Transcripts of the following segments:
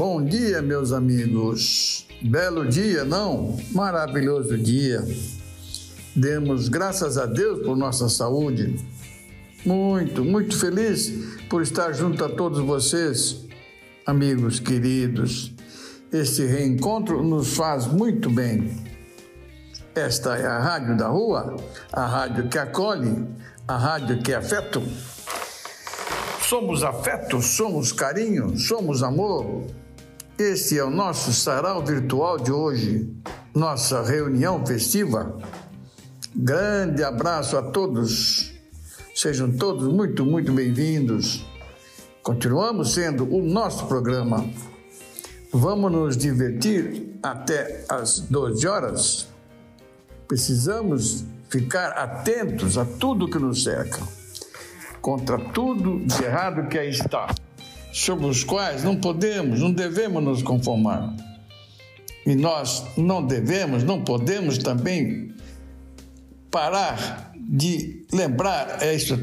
Bom dia, meus amigos. Belo dia, não? Maravilhoso dia. Demos graças a Deus por nossa saúde. Muito, muito feliz por estar junto a todos vocês, amigos queridos. Este reencontro nos faz muito bem. Esta é a Rádio da Rua, a rádio que acolhe, a rádio que é afeto. Somos afeto, somos carinho, somos amor. Este é o nosso sarau virtual de hoje, nossa reunião festiva. Grande abraço a todos. Sejam todos muito, muito bem-vindos. Continuamos sendo o nosso programa. Vamos nos divertir até às 12 horas. Precisamos ficar atentos a tudo que nos cerca, contra tudo de errado que aí está sobre os quais não podemos, não devemos nos conformar. E nós não devemos, não podemos também parar de lembrar, isso,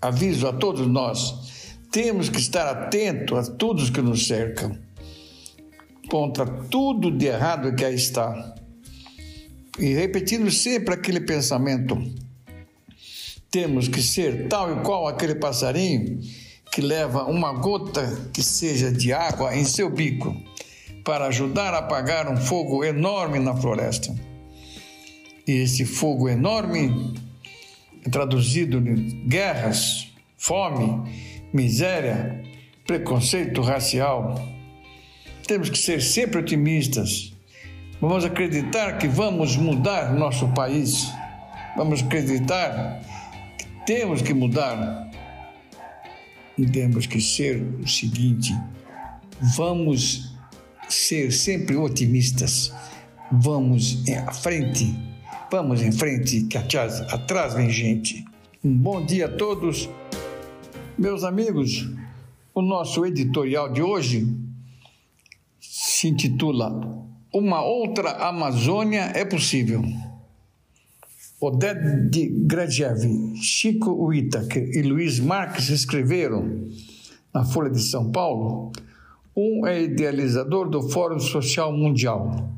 aviso a todos nós, temos que estar atentos a todos que nos cercam, contra tudo de errado que aí está. E repetindo sempre aquele pensamento, temos que ser tal e qual aquele passarinho que leva uma gota que seja de água em seu bico para ajudar a apagar um fogo enorme na floresta. E esse fogo enorme é traduzido em guerras, fome, miséria, preconceito racial. Temos que ser sempre otimistas. Vamos acreditar que vamos mudar nosso país. Vamos acreditar que temos que mudar e temos que ser o seguinte: vamos ser sempre otimistas, vamos à frente, vamos em frente, que atrás, atrás vem gente. Um bom dia a todos, meus amigos. O nosso editorial de hoje se intitula Uma outra Amazônia é possível. Oded Gradiev, Chico Whittaker e Luiz Marques escreveram na Folha de São Paulo. Um é idealizador do Fórum Social Mundial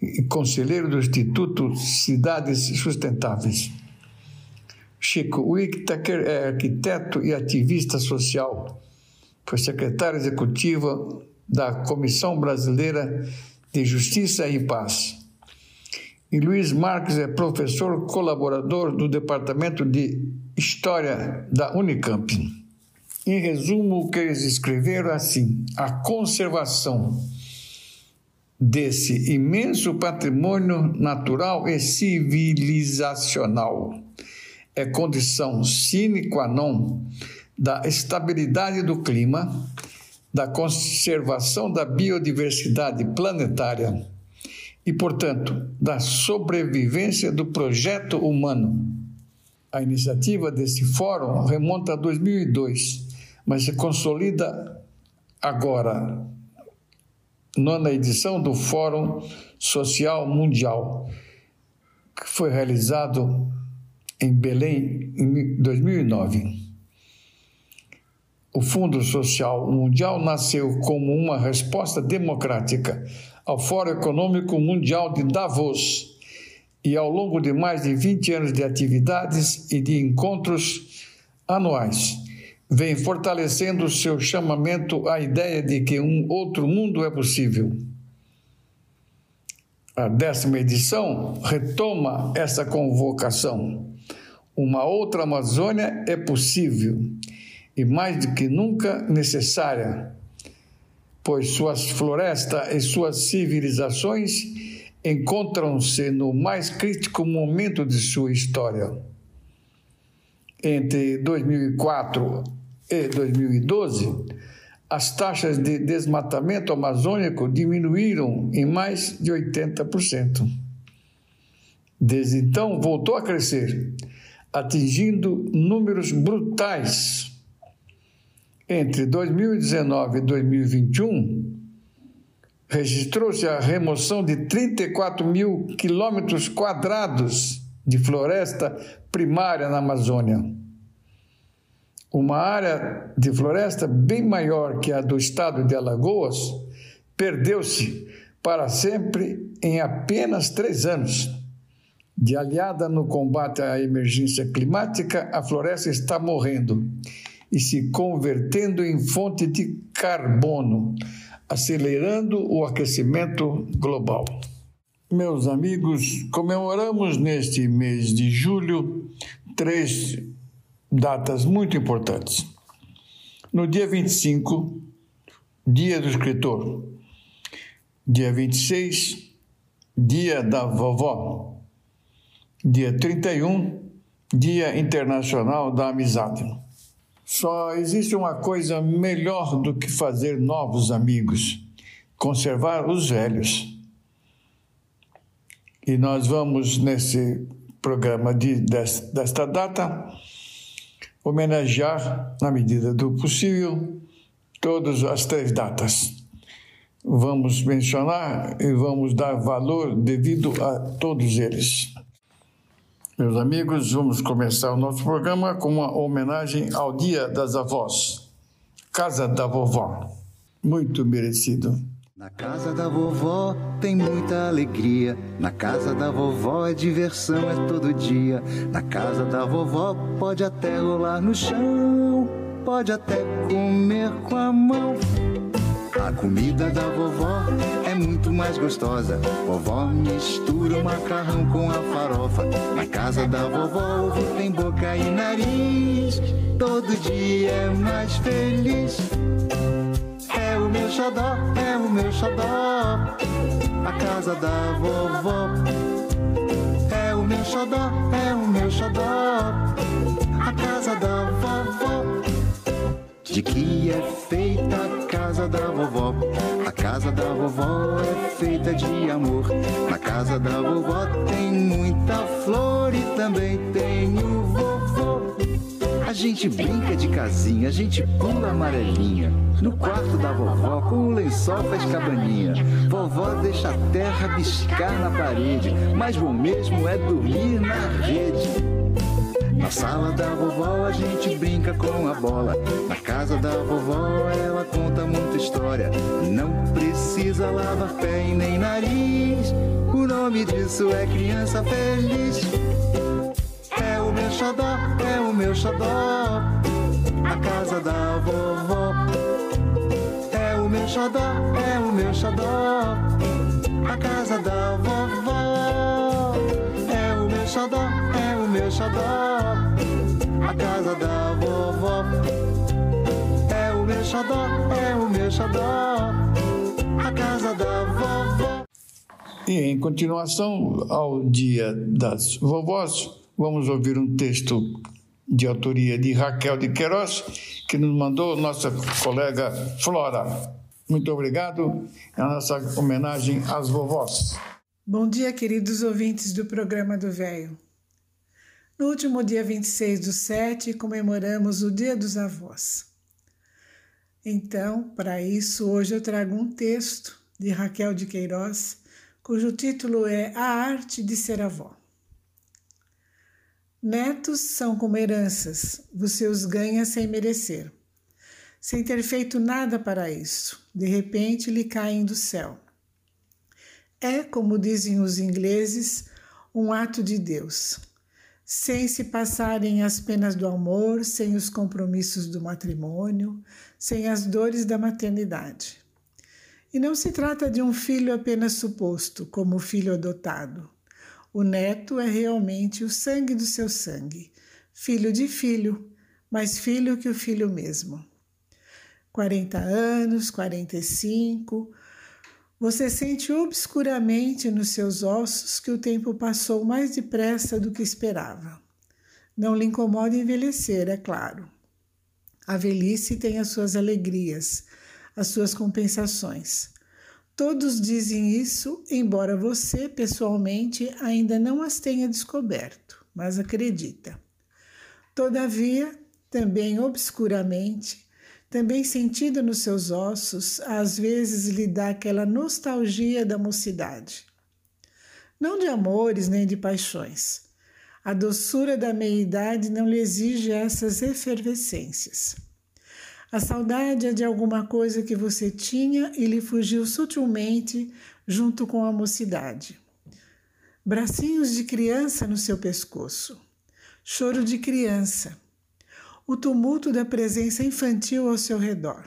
e conselheiro do Instituto Cidades Sustentáveis. Chico Whittaker é arquiteto e ativista social. Foi secretário executiva da Comissão Brasileira de Justiça e Paz e Luiz Marques é professor colaborador do Departamento de História da Unicamp. Em resumo, o que eles escreveram é assim: a conservação desse imenso patrimônio natural e civilizacional é condição sine qua non da estabilidade do clima, da conservação da biodiversidade planetária e, portanto, da sobrevivência do projeto humano. A iniciativa desse fórum remonta a 2002, mas se consolida agora, nona edição do Fórum Social Mundial, que foi realizado em Belém em 2009. O Fundo Social Mundial nasceu como uma resposta democrática ao Fórum Econômico Mundial de Davos e ao longo de mais de 20 anos de atividades e de encontros anuais, vem fortalecendo seu chamamento à ideia de que um outro mundo é possível. A décima edição retoma essa convocação. Uma outra Amazônia é possível e mais do que nunca necessária pois suas florestas e suas civilizações encontram-se no mais crítico momento de sua história. Entre 2004 e 2012, as taxas de desmatamento amazônico diminuíram em mais de 80%. Desde então, voltou a crescer, atingindo números brutais. Entre 2019 e 2021, registrou-se a remoção de 34 mil quilômetros quadrados de floresta primária na Amazônia. Uma área de floresta bem maior que a do estado de Alagoas perdeu-se para sempre em apenas três anos. De aliada no combate à emergência climática, a floresta está morrendo e se convertendo em fonte de carbono, acelerando o aquecimento global. Meus amigos, comemoramos neste mês de julho três datas muito importantes. No dia 25, Dia do Escritor. Dia 26, Dia da Vovó. Dia 31, Dia Internacional da Amizade. Só existe uma coisa melhor do que fazer novos amigos: conservar os velhos. E nós vamos, nesse programa de, desta data, homenagear, na medida do possível, todas as três datas. Vamos mencionar e vamos dar valor devido a todos eles. Meus amigos, vamos começar o nosso programa com uma homenagem ao Dia das Avós, Casa da Vovó. Muito merecido. Na casa da vovó tem muita alegria. Na casa da vovó é diversão, é todo dia. Na casa da vovó pode até rolar no chão, pode até comer com a mão. A comida da vovó muito mais gostosa. Vovó mistura o macarrão com a farofa. Na casa da vovó ovo tem boca e nariz. Todo dia é mais feliz meu xodó, é o meu xodó. A casa da vovó. É o meu xodó, é o meu xodó. A casa da vovó. De que é feita a casa da vovó? A casa da vovó é feita de amor. Na casa da vovó tem muita flor e também tem o vovô. A gente brinca de casinha, a gente pula amarelinha. No quarto da vovó, com o lençol faz cabaninha. Vovó deixa a terra biscar na parede, mas bom mesmo é dormir na rede. Na sala da vovó a gente brinca com a bola. Na casa da vovó ela conta muita história. Não precisa lavar pé e nem nariz. O nome disso é criança feliz o meu xodó, é o meu xodó. A casa da vovó. É o meu xodó, é o meu xodó. A casa da vovó. É o meu xodó, é meu xodó. A casa da vovó. É o meu xodó, é o meu xodó. A casa da vovó. E em continuação ao Dia das Vovós, Vamos ouvir um texto de autoria de Raquel de Queiroz, que nos mandou nossa colega Flora. Muito obrigado. É a nossa homenagem às vovós. Bom dia, queridos ouvintes do programa do Velho. No último dia 26 do 7, comemoramos o Dia dos Avós. Então, para isso, hoje eu trago um texto de Raquel de Queiroz, cujo título é A Arte de Ser Avó. Netos são como heranças, você os ganha sem merecer. Sem ter feito nada para isso, de repente lhe caem do céu. É, como dizem os ingleses, um ato de Deus, sem se passarem as penas do amor, sem os compromissos do matrimônio, sem as dores da maternidade. E não se trata de um filho apenas suposto, como o filho adotado o neto é realmente o sangue do seu sangue, filho de filho, mais filho que o filho mesmo. 40 anos, 45, você sente obscuramente nos seus ossos que o tempo passou mais depressa do que esperava. Não lhe incomoda envelhecer, é claro. A velhice tem as suas alegrias, as suas compensações. Todos dizem isso, embora você, pessoalmente, ainda não as tenha descoberto, mas acredita. Todavia, também obscuramente, também sentido nos seus ossos, às vezes lhe dá aquela nostalgia da mocidade. Não de amores nem de paixões. A doçura da meia-idade não lhe exige essas efervescências. A saudade é de alguma coisa que você tinha e lhe fugiu sutilmente junto com a mocidade. Bracinhos de criança no seu pescoço, choro de criança, o tumulto da presença infantil ao seu redor.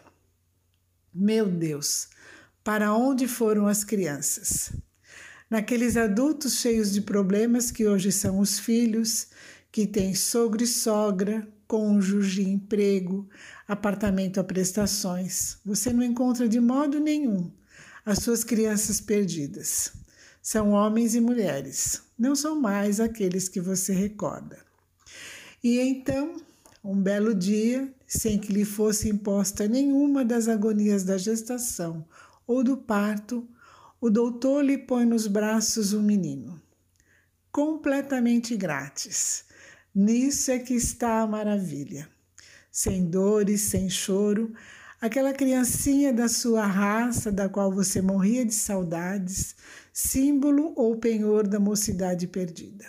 Meu Deus, para onde foram as crianças? Naqueles adultos cheios de problemas que hoje são os filhos, que têm sogro e sogra, cônjuge, emprego, apartamento a prestações. Você não encontra de modo nenhum as suas crianças perdidas. São homens e mulheres, não são mais aqueles que você recorda. E então um belo dia, sem que lhe fosse imposta nenhuma das agonias da gestação ou do parto, o doutor lhe põe nos braços um menino. Completamente grátis. Nisso é que está a maravilha. Sem dores, sem choro, aquela criancinha da sua raça, da qual você morria de saudades, símbolo ou penhor da mocidade perdida.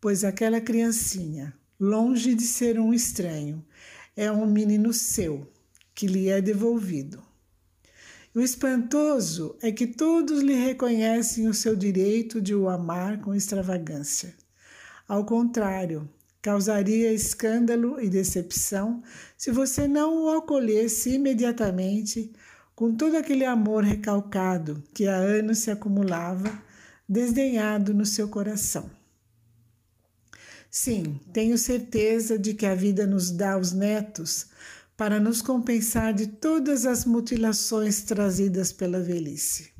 Pois aquela criancinha, longe de ser um estranho, é um menino seu, que lhe é devolvido. O espantoso é que todos lhe reconhecem o seu direito de o amar com extravagância. Ao contrário, causaria escândalo e decepção se você não o acolhesse imediatamente com todo aquele amor recalcado que há anos se acumulava, desdenhado no seu coração. Sim, tenho certeza de que a vida nos dá os netos para nos compensar de todas as mutilações trazidas pela velhice.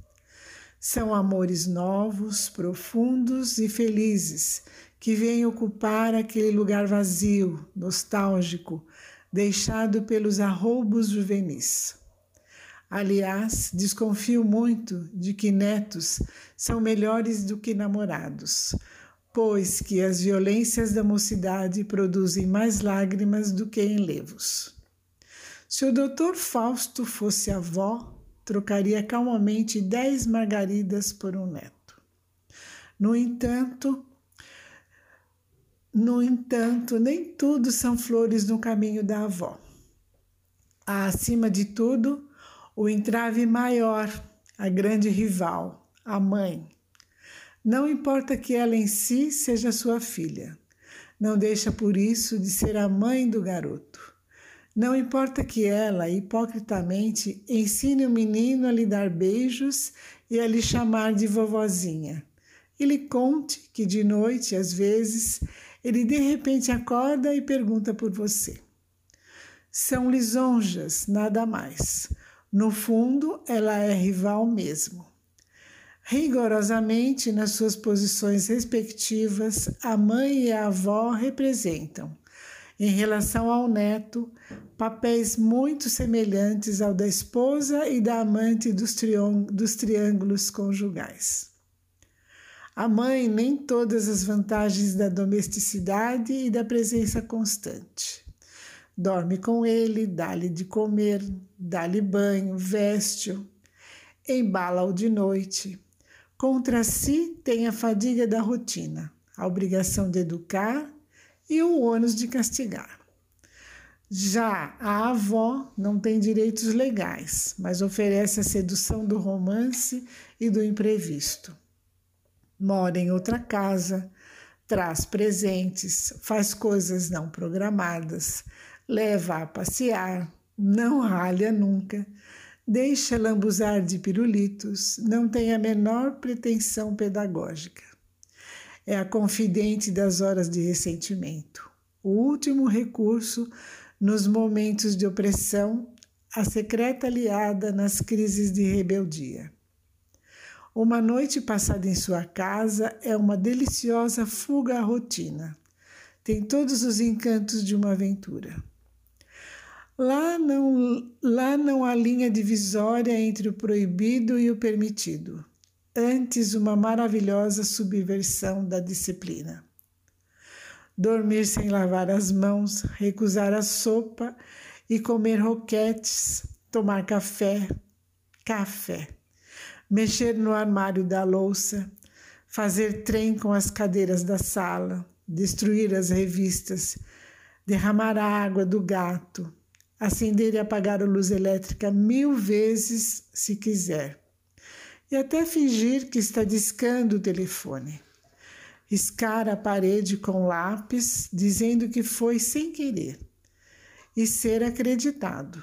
São amores novos, profundos e felizes que vêm ocupar aquele lugar vazio, nostálgico, deixado pelos arroubos juvenis. Aliás, desconfio muito de que netos são melhores do que namorados pois que as violências da mocidade produzem mais lágrimas do que enlevos. Se o doutor Fausto fosse avó, trocaria calmamente dez margaridas por um neto. No entanto, no entanto, nem tudo são flores no caminho da avó. Há, acima de tudo, o entrave maior, a grande rival, a mãe, não importa que ela em si seja sua filha, não deixa por isso de ser a mãe do garoto. Não importa que ela, hipocritamente, ensine o menino a lhe dar beijos e a lhe chamar de vovozinha. E lhe conte que de noite, às vezes, ele de repente acorda e pergunta por você. São lisonjas, nada mais. No fundo, ela é rival mesmo. Rigorosamente, nas suas posições respectivas, a mãe e a avó representam, em relação ao neto, papéis muito semelhantes ao da esposa e da amante dos, dos triângulos conjugais. A mãe nem todas as vantagens da domesticidade e da presença constante. Dorme com ele, dá-lhe de comer, dá-lhe banho, veste-o, embala-o de noite Contra si tem a fadiga da rotina, a obrigação de educar e o ônus de castigar. Já a avó não tem direitos legais, mas oferece a sedução do romance e do imprevisto. Mora em outra casa, traz presentes, faz coisas não programadas, leva a passear, não ralha nunca, Deixa lambuzar de pirulitos, não tem a menor pretensão pedagógica. É a confidente das horas de ressentimento, o último recurso nos momentos de opressão, a secreta aliada nas crises de rebeldia. Uma noite passada em sua casa é uma deliciosa fuga à rotina. Tem todos os encantos de uma aventura. Lá não, lá não há linha divisória entre o proibido e o permitido, antes uma maravilhosa subversão da disciplina. Dormir sem lavar as mãos, recusar a sopa e comer roquetes, tomar café, café, mexer no armário da louça, fazer trem com as cadeiras da sala, destruir as revistas, derramar a água do gato, acender e apagar a luz elétrica mil vezes se quiser, e até fingir que está discando o telefone. Riscar a parede com lápis, dizendo que foi sem querer, e ser acreditado.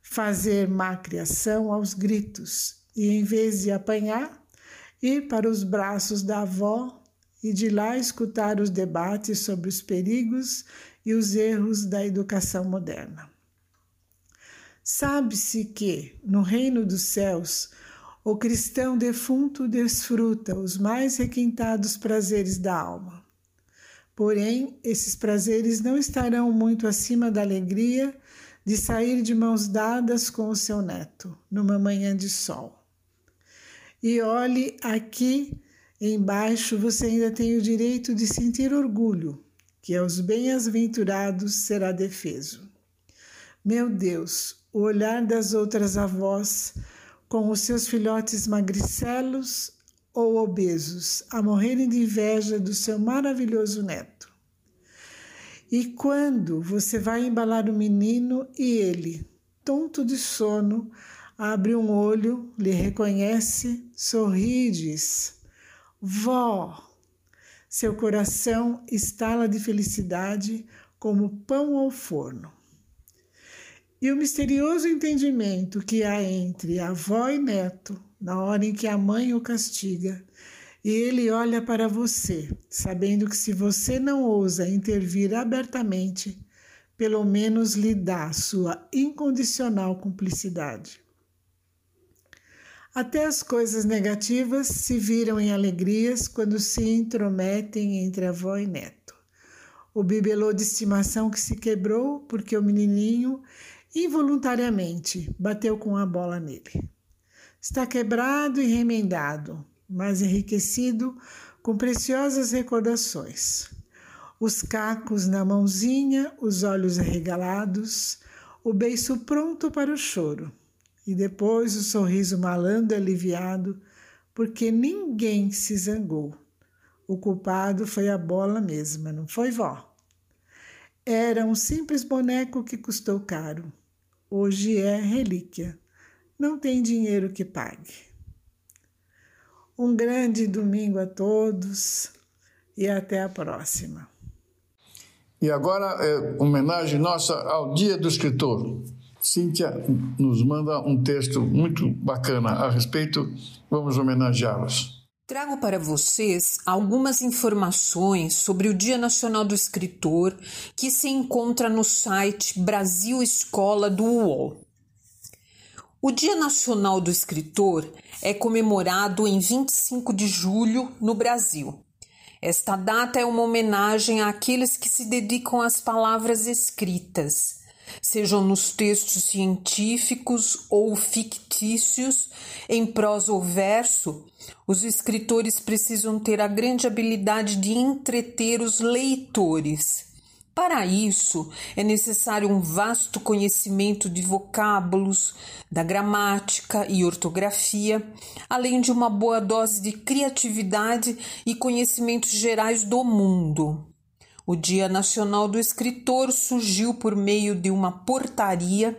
Fazer má criação aos gritos, e em vez de apanhar, ir para os braços da avó e de lá escutar os debates sobre os perigos e os erros da educação moderna. Sabe-se que, no reino dos céus, o cristão defunto desfruta os mais requintados prazeres da alma. Porém, esses prazeres não estarão muito acima da alegria de sair de mãos dadas com o seu neto, numa manhã de sol. E olhe aqui embaixo, você ainda tem o direito de sentir orgulho que aos bem-aventurados será defeso. Meu Deus, o olhar das outras avós, com os seus filhotes magricelos ou obesos, a morrerem de inveja do seu maravilhoso neto. E quando você vai embalar o menino e ele, tonto de sono, abre um olho, lhe reconhece, sorri diz: Vó, seu coração estala de felicidade como pão ao forno. E o misterioso entendimento que há entre avó e neto, na hora em que a mãe o castiga, e ele olha para você, sabendo que se você não ousa intervir abertamente, pelo menos lhe dá sua incondicional cumplicidade. Até as coisas negativas se viram em alegrias quando se intrometem entre avó e neto. O bibelô de estimação que se quebrou porque o menininho involuntariamente bateu com a bola nele. Está quebrado e remendado, mas enriquecido com preciosas recordações. Os cacos na mãozinha, os olhos arregalados, o beiço pronto para o choro e depois o sorriso malandro aliviado, porque ninguém se zangou. O culpado foi a bola mesma, não foi vó? Era um simples boneco que custou caro. Hoje é relíquia. Não tem dinheiro que pague. Um grande domingo a todos e até a próxima. E agora, é, homenagem nossa ao Dia do Escritor. Cíntia nos manda um texto muito bacana a respeito, vamos homenageá-las. Trago para vocês algumas informações sobre o Dia Nacional do Escritor que se encontra no site Brasil Escola do UOL. O Dia Nacional do Escritor é comemorado em 25 de julho no Brasil. Esta data é uma homenagem àqueles que se dedicam às palavras escritas sejam nos textos científicos ou fictícios, em prosa ou verso, os escritores precisam ter a grande habilidade de entreter os leitores. Para isso, é necessário um vasto conhecimento de vocábulos, da gramática e ortografia, além de uma boa dose de criatividade e conhecimentos gerais do mundo. O Dia Nacional do Escritor surgiu por meio de uma portaria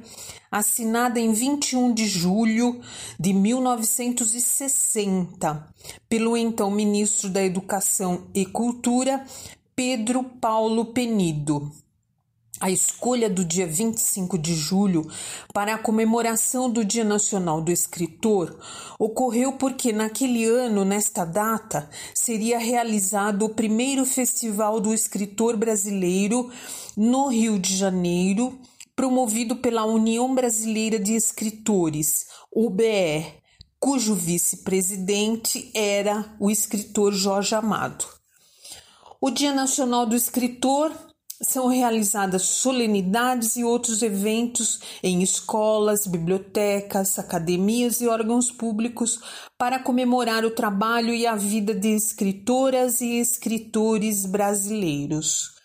assinada em 21 de julho de 1960 pelo então ministro da Educação e Cultura, Pedro Paulo Penido. A escolha do dia 25 de julho para a comemoração do Dia Nacional do Escritor ocorreu porque, naquele ano, nesta data, seria realizado o primeiro Festival do Escritor Brasileiro no Rio de Janeiro, promovido pela União Brasileira de Escritores, UBE, cujo vice-presidente era o escritor Jorge Amado. O Dia Nacional do Escritor são realizadas solenidades e outros eventos em escolas, bibliotecas, academias e órgãos públicos para comemorar o trabalho e a vida de escritoras e escritores brasileiros.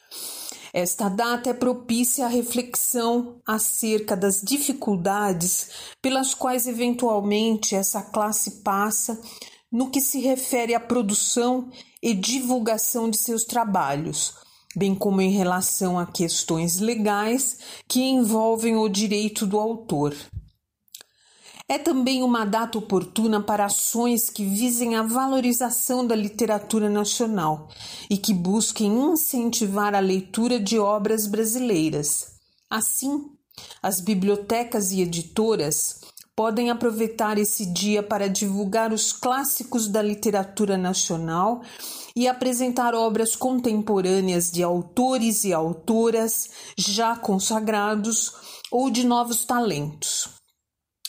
Esta data é propícia à reflexão acerca das dificuldades pelas quais eventualmente essa classe passa no que se refere à produção e divulgação de seus trabalhos, bem como em relação a questões legais que envolvem o direito do autor. É também uma data oportuna para ações que visem a valorização da literatura nacional e que busquem incentivar a leitura de obras brasileiras. Assim, as bibliotecas e editoras podem aproveitar esse dia para divulgar os clássicos da literatura nacional e apresentar obras contemporâneas de autores e autoras já consagrados ou de novos talentos.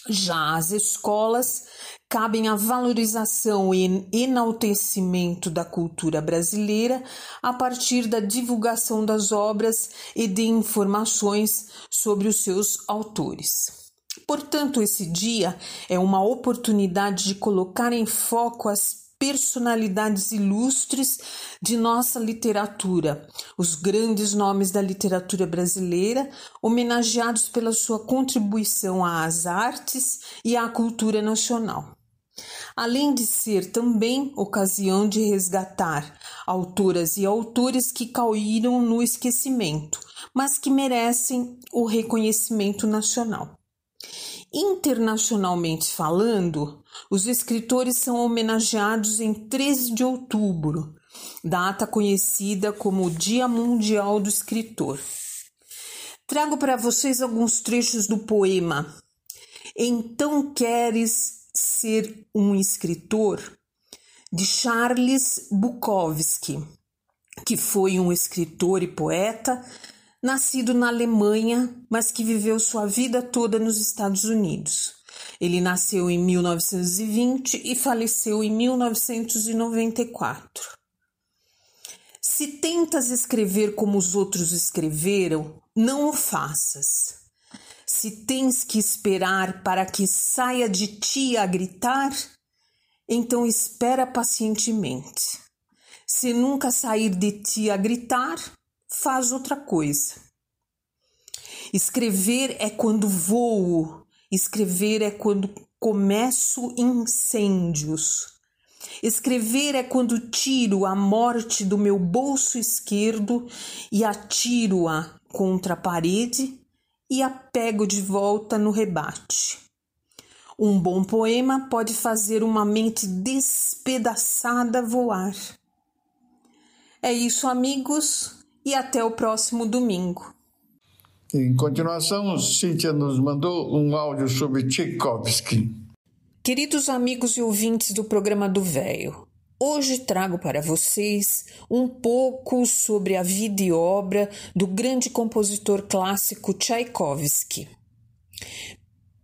Já as escolas cabem a valorização e enaltecimento da cultura brasileira a partir da divulgação das obras e de informações sobre os seus autores. Portanto, esse dia é uma oportunidade de colocar em foco as personalidades ilustres de nossa literatura, os grandes nomes da literatura brasileira, homenageados pela sua contribuição às artes e à cultura nacional. Além de ser também ocasião de resgatar autoras e autores que caíram no esquecimento, mas que merecem o reconhecimento nacional. Internacionalmente falando, os escritores são homenageados em 13 de outubro, data conhecida como Dia Mundial do Escritor. Trago para vocês alguns trechos do poema Então Queres Ser um Escritor, de Charles Bukowski, que foi um escritor e poeta nascido na Alemanha, mas que viveu sua vida toda nos Estados Unidos. Ele nasceu em 1920 e faleceu em 1994. Se tentas escrever como os outros escreveram, não o faças. Se tens que esperar para que saia de ti a gritar, então espera pacientemente. Se nunca sair de ti a gritar, faz outra coisa. Escrever é quando voo, escrever é quando começo incêndios. Escrever é quando tiro a morte do meu bolso esquerdo e atiro-a contra a parede e a pego de volta no rebate. Um bom poema pode fazer uma mente despedaçada voar. É isso, amigos e até o próximo domingo. Em continuação, Cíntia nos mandou um áudio sobre Tchaikovsky. Queridos amigos e ouvintes do programa do Véio, hoje trago para vocês um pouco sobre a vida e obra do grande compositor clássico Tchaikovsky.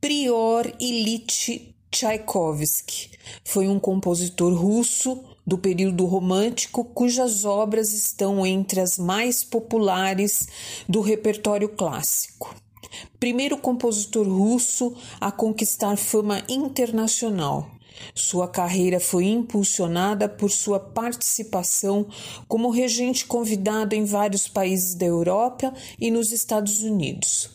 Prior Ilyich Tchaikovsky foi um compositor russo do período romântico, cujas obras estão entre as mais populares do repertório clássico. Primeiro compositor russo a conquistar fama internacional. Sua carreira foi impulsionada por sua participação como regente convidado em vários países da Europa e nos Estados Unidos.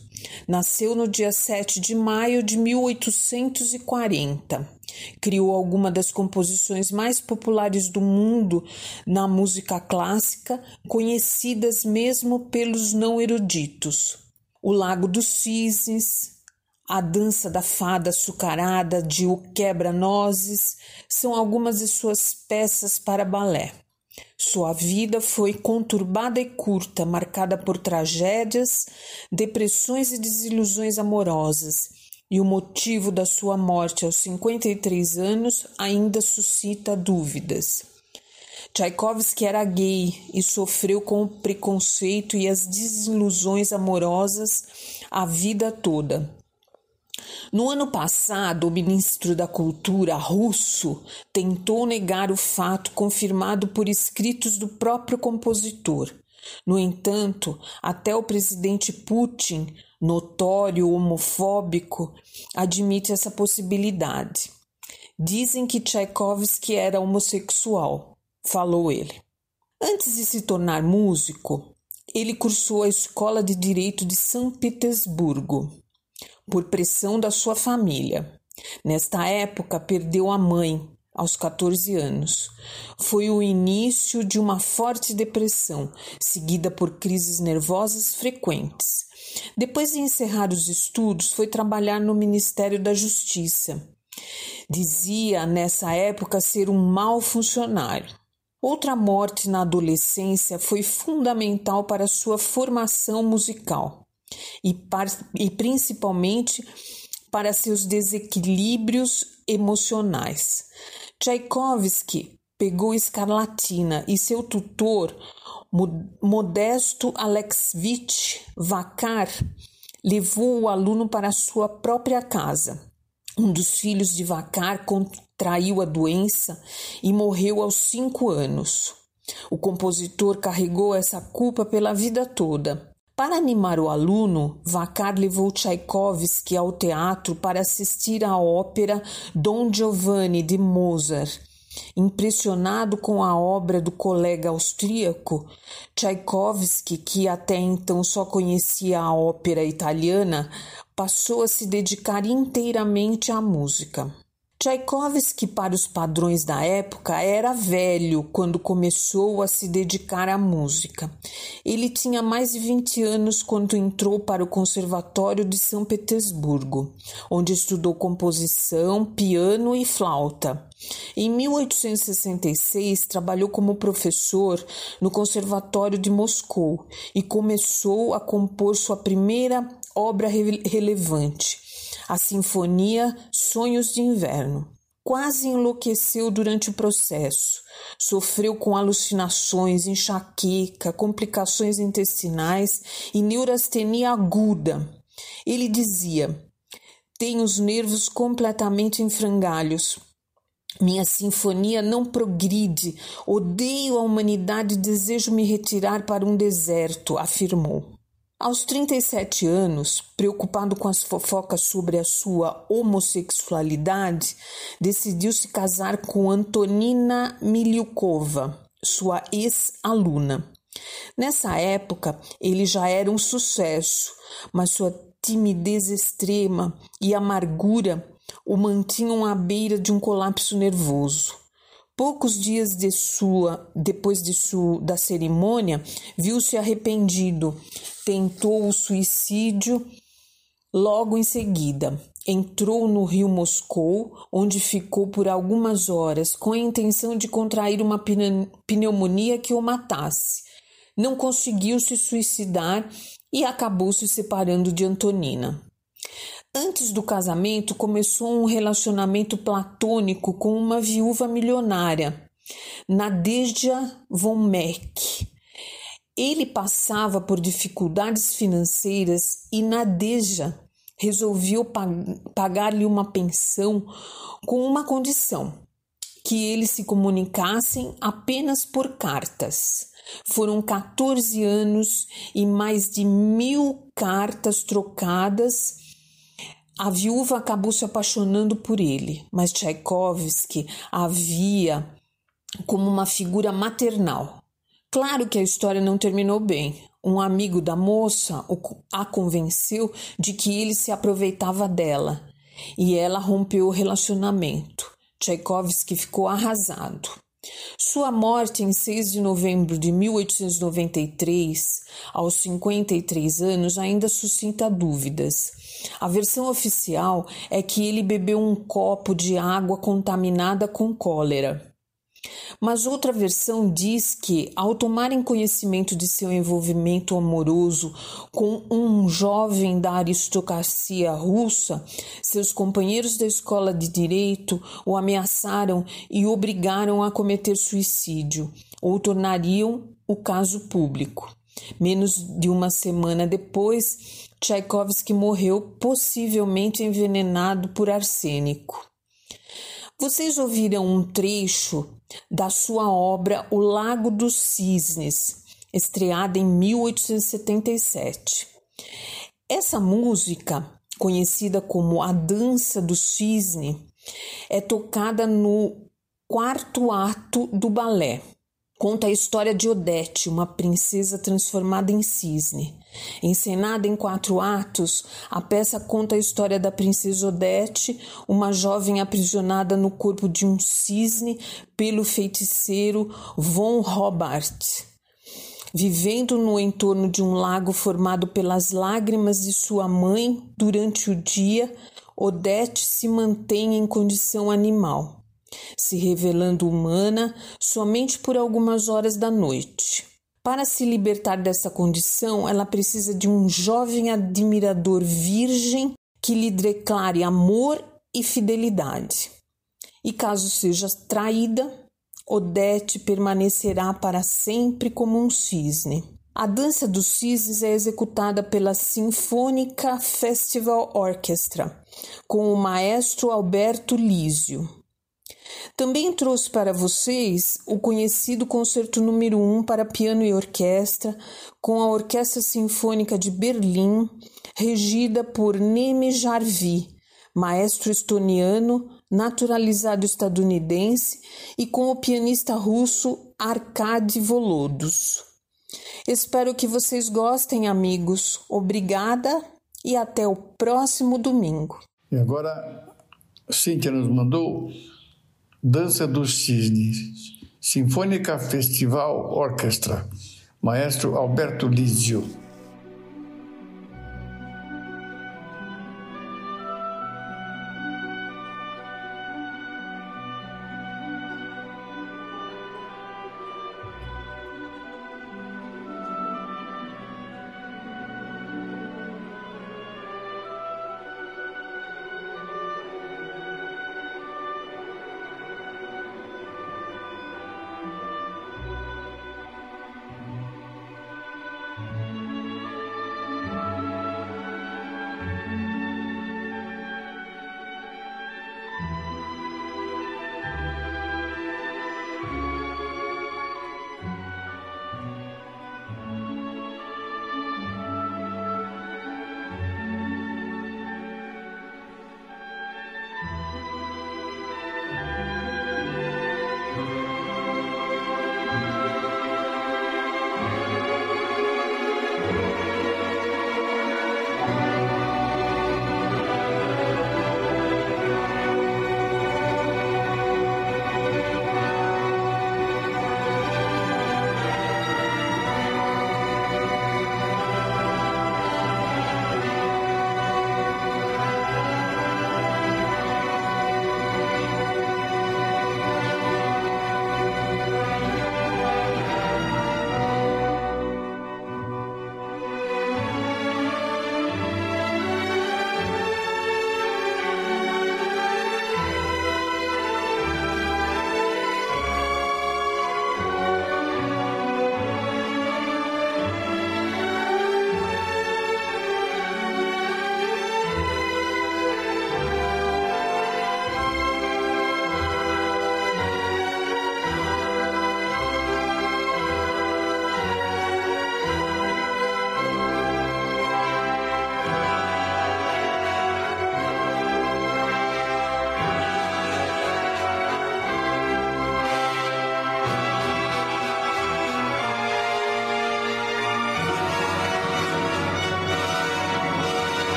Nasceu no dia 7 de maio de 1840. Criou algumas das composições mais populares do mundo na música clássica, conhecidas mesmo pelos não eruditos. O Lago dos Cisnes, a Dança da Fada Açucarada de O Quebra-Nozes são algumas de suas peças para balé. Sua vida foi conturbada e curta, marcada por tragédias, depressões e desilusões amorosas, e o motivo da sua morte aos 53 anos ainda suscita dúvidas. Tchaikovsky era gay e sofreu com o preconceito e as desilusões amorosas a vida toda. No ano passado, o ministro da Cultura russo tentou negar o fato confirmado por escritos do próprio compositor. No entanto, até o presidente Putin, notório homofóbico, admite essa possibilidade. Dizem que Tchaikovsky era homossexual, falou ele. Antes de se tornar músico, ele cursou a Escola de Direito de São Petersburgo, por pressão da sua família. Nesta época, perdeu a mãe, aos 14 anos. Foi o início de uma forte depressão, seguida por crises nervosas frequentes. Depois de encerrar os estudos, foi trabalhar no Ministério da Justiça. Dizia nessa época ser um mau funcionário. Outra morte na adolescência foi fundamental para sua formação musical e, e principalmente para seus desequilíbrios emocionais. Tchaikovsky pegou escarlatina e seu tutor, Modesto Alexevich Vakar, levou o aluno para sua própria casa. Um dos filhos de Vakar contraiu a doença e morreu aos cinco anos. O compositor carregou essa culpa pela vida toda. Para animar o aluno, Vakar levou Tchaikovsky ao teatro para assistir à ópera Dom Giovanni de Mozart. Impressionado com a obra do colega austríaco, Tchaikovsky, que até então só conhecia a ópera italiana, passou a se dedicar inteiramente à música. Tchaikovsky, para os padrões da época, era velho quando começou a se dedicar à música. Ele tinha mais de 20 anos quando entrou para o Conservatório de São Petersburgo, onde estudou composição, piano e flauta. Em 1866, trabalhou como professor no Conservatório de Moscou e começou a compor sua primeira obra relevante a Sinfonia Sonhos de Inverno. Quase enlouqueceu durante o processo. Sofreu com alucinações, enxaqueca, complicações intestinais e neurastenia aguda. Ele dizia: Tenho os nervos completamente em frangalhos. Minha sinfonia não progride. Odeio a humanidade e desejo me retirar para um deserto, afirmou. Aos 37 anos, preocupado com as fofocas sobre a sua homossexualidade, decidiu se casar com Antonina Miliukova, sua ex-aluna. Nessa época, ele já era um sucesso, mas sua timidez extrema e amargura o mantinham à beira de um colapso nervoso. Poucos dias de sua, depois de sua, da cerimônia, viu-se arrependido, tentou o suicídio logo em seguida. Entrou no rio Moscou, onde ficou por algumas horas com a intenção de contrair uma pneumonia que o matasse. Não conseguiu se suicidar e acabou se separando de Antonina. Antes do casamento, começou um relacionamento platônico com uma viúva milionária, Nadezhda von Meck. Ele passava por dificuldades financeiras e Nadezhda resolveu pagar-lhe uma pensão com uma condição: que eles se comunicassem apenas por cartas. Foram 14 anos e mais de mil cartas trocadas a viúva acabou se apaixonando por ele, mas Tchaikovsky a via como uma figura maternal. Claro que a história não terminou bem. Um amigo da moça a convenceu de que ele se aproveitava dela e ela rompeu o relacionamento. Tchaikovsky ficou arrasado. Sua morte em 6 de novembro de 1893, aos 53 anos, ainda suscita dúvidas. A versão oficial é que ele bebeu um copo de água contaminada com cólera. Mas outra versão diz que, ao tomarem conhecimento de seu envolvimento amoroso com um jovem da aristocracia russa, seus companheiros da escola de direito o ameaçaram e obrigaram a cometer suicídio, ou tornariam o caso público. Menos de uma semana depois, Tchaikovsky morreu, possivelmente envenenado por arsênico. Vocês ouviram um trecho da sua obra O Lago dos Cisnes, estreada em 1877. Essa música, conhecida como A Dança do Cisne, é tocada no quarto ato do balé. Conta a história de Odete, uma princesa transformada em cisne. Encenada em quatro atos, a peça conta a história da princesa Odete, uma jovem aprisionada no corpo de um cisne pelo feiticeiro Von Robart. Vivendo no entorno de um lago formado pelas lágrimas de sua mãe durante o dia, Odete se mantém em condição animal se revelando humana somente por algumas horas da noite. Para se libertar dessa condição, ela precisa de um jovem admirador virgem que lhe declare amor e fidelidade. E caso seja traída, Odete permanecerá para sempre como um cisne. A dança dos cisnes é executada pela Sinfônica Festival Orchestra, com o maestro Alberto Lísio. Também trouxe para vocês o conhecido Concerto número 1 para piano e orquestra, com a Orquestra Sinfônica de Berlim, regida por Neme Jarvi, maestro estoniano, naturalizado estadunidense, e com o pianista russo Arkady Volodos. Espero que vocês gostem, amigos. Obrigada e até o próximo domingo. E agora, Cíntia nos mandou Dança dos Cisnes, Sinfônica Festival Orquestra, Maestro Alberto Lísio.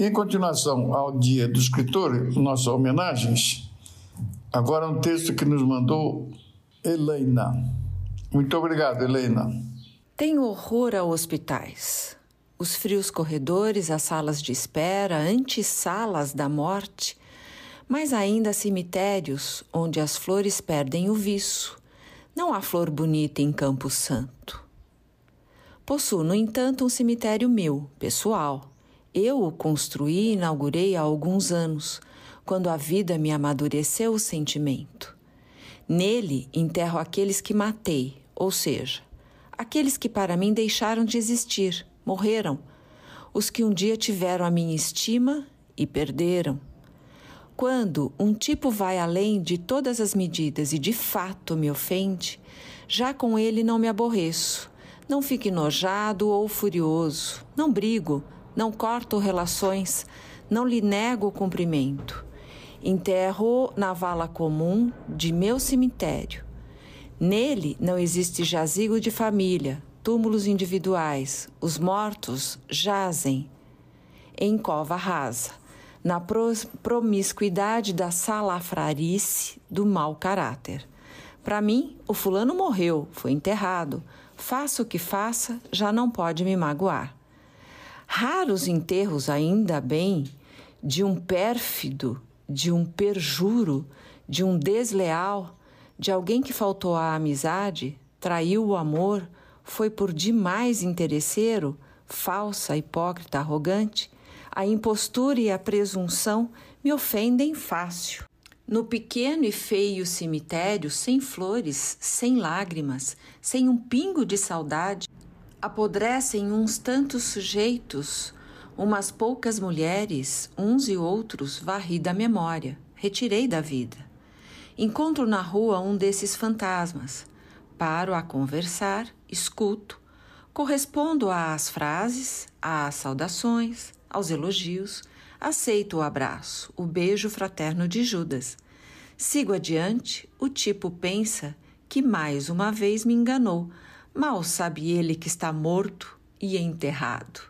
Em continuação ao Dia do Escritor, nossas homenagens, agora um texto que nos mandou Helena. Muito obrigado, Helena. Tenho horror a hospitais. Os frios corredores, as salas de espera, antessalas da morte, mas ainda cemitérios onde as flores perdem o viço. Não há flor bonita em Campo Santo. Possuo, no entanto, um cemitério meu, pessoal. Eu o construí e inaugurei há alguns anos, quando a vida me amadureceu o sentimento. Nele enterro aqueles que matei, ou seja, aqueles que para mim deixaram de existir, morreram, os que um dia tiveram a minha estima e perderam. Quando um tipo vai além de todas as medidas e de fato me ofende, já com ele não me aborreço, não fico enojado ou furioso, não brigo, não corto relações, não lhe nego o cumprimento. Enterro na vala comum de meu cemitério Nele não existe jazigo de família, túmulos individuais. Os mortos jazem em cova rasa, na promiscuidade da salafrarice do mau caráter. Para mim, o fulano morreu, foi enterrado. Faça o que faça, já não pode me magoar. Raros enterros, ainda bem, de um pérfido, de um perjuro, de um desleal de alguém que faltou à amizade, traiu o amor, foi por demais interesseiro, falsa, hipócrita, arrogante, a impostura e a presunção me ofendem fácil. No pequeno e feio cemitério, sem flores, sem lágrimas, sem um pingo de saudade, apodrecem uns tantos sujeitos, umas poucas mulheres, uns e outros varri da memória, retirei da vida. Encontro na rua um desses fantasmas. Paro a conversar, escuto, correspondo às frases, às saudações, aos elogios, aceito o abraço, o beijo fraterno de Judas. Sigo adiante, o tipo pensa que mais uma vez me enganou. Mal sabe ele que está morto e enterrado.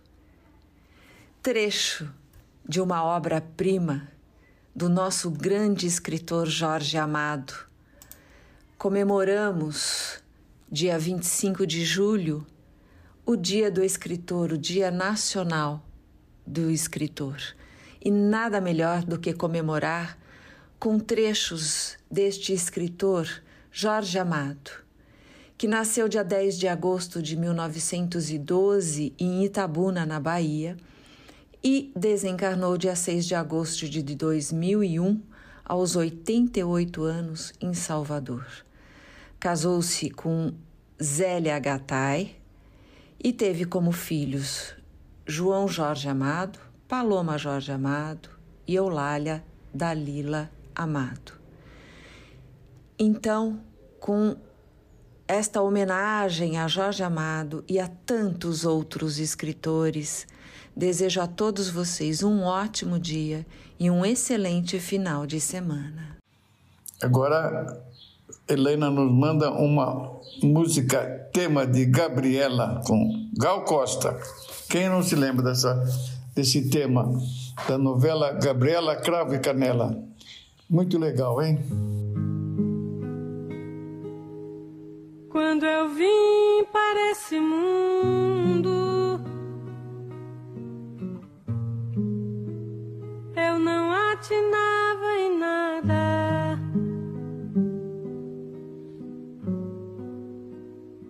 Trecho de uma obra-prima do nosso grande escritor Jorge Amado. Comemoramos, dia 25 de julho, o Dia do Escritor, o Dia Nacional do Escritor. E nada melhor do que comemorar com trechos deste escritor, Jorge Amado, que nasceu dia 10 de agosto de 1912 em Itabuna, na Bahia e desencarnou dia 6 de agosto de 2001, aos 88 anos, em Salvador. Casou-se com Zélia Gattai e teve como filhos João Jorge Amado, Paloma Jorge Amado e Eulália Dalila Amado. Então, com esta homenagem a Jorge Amado e a tantos outros escritores, Desejo a todos vocês um ótimo dia e um excelente final de semana. Agora, Helena nos manda uma música tema de Gabriela com Gal Costa. Quem não se lembra dessa, desse tema da novela Gabriela Cravo e Canela? Muito legal, hein? Quando eu vim para esse mundo imaginava em nada.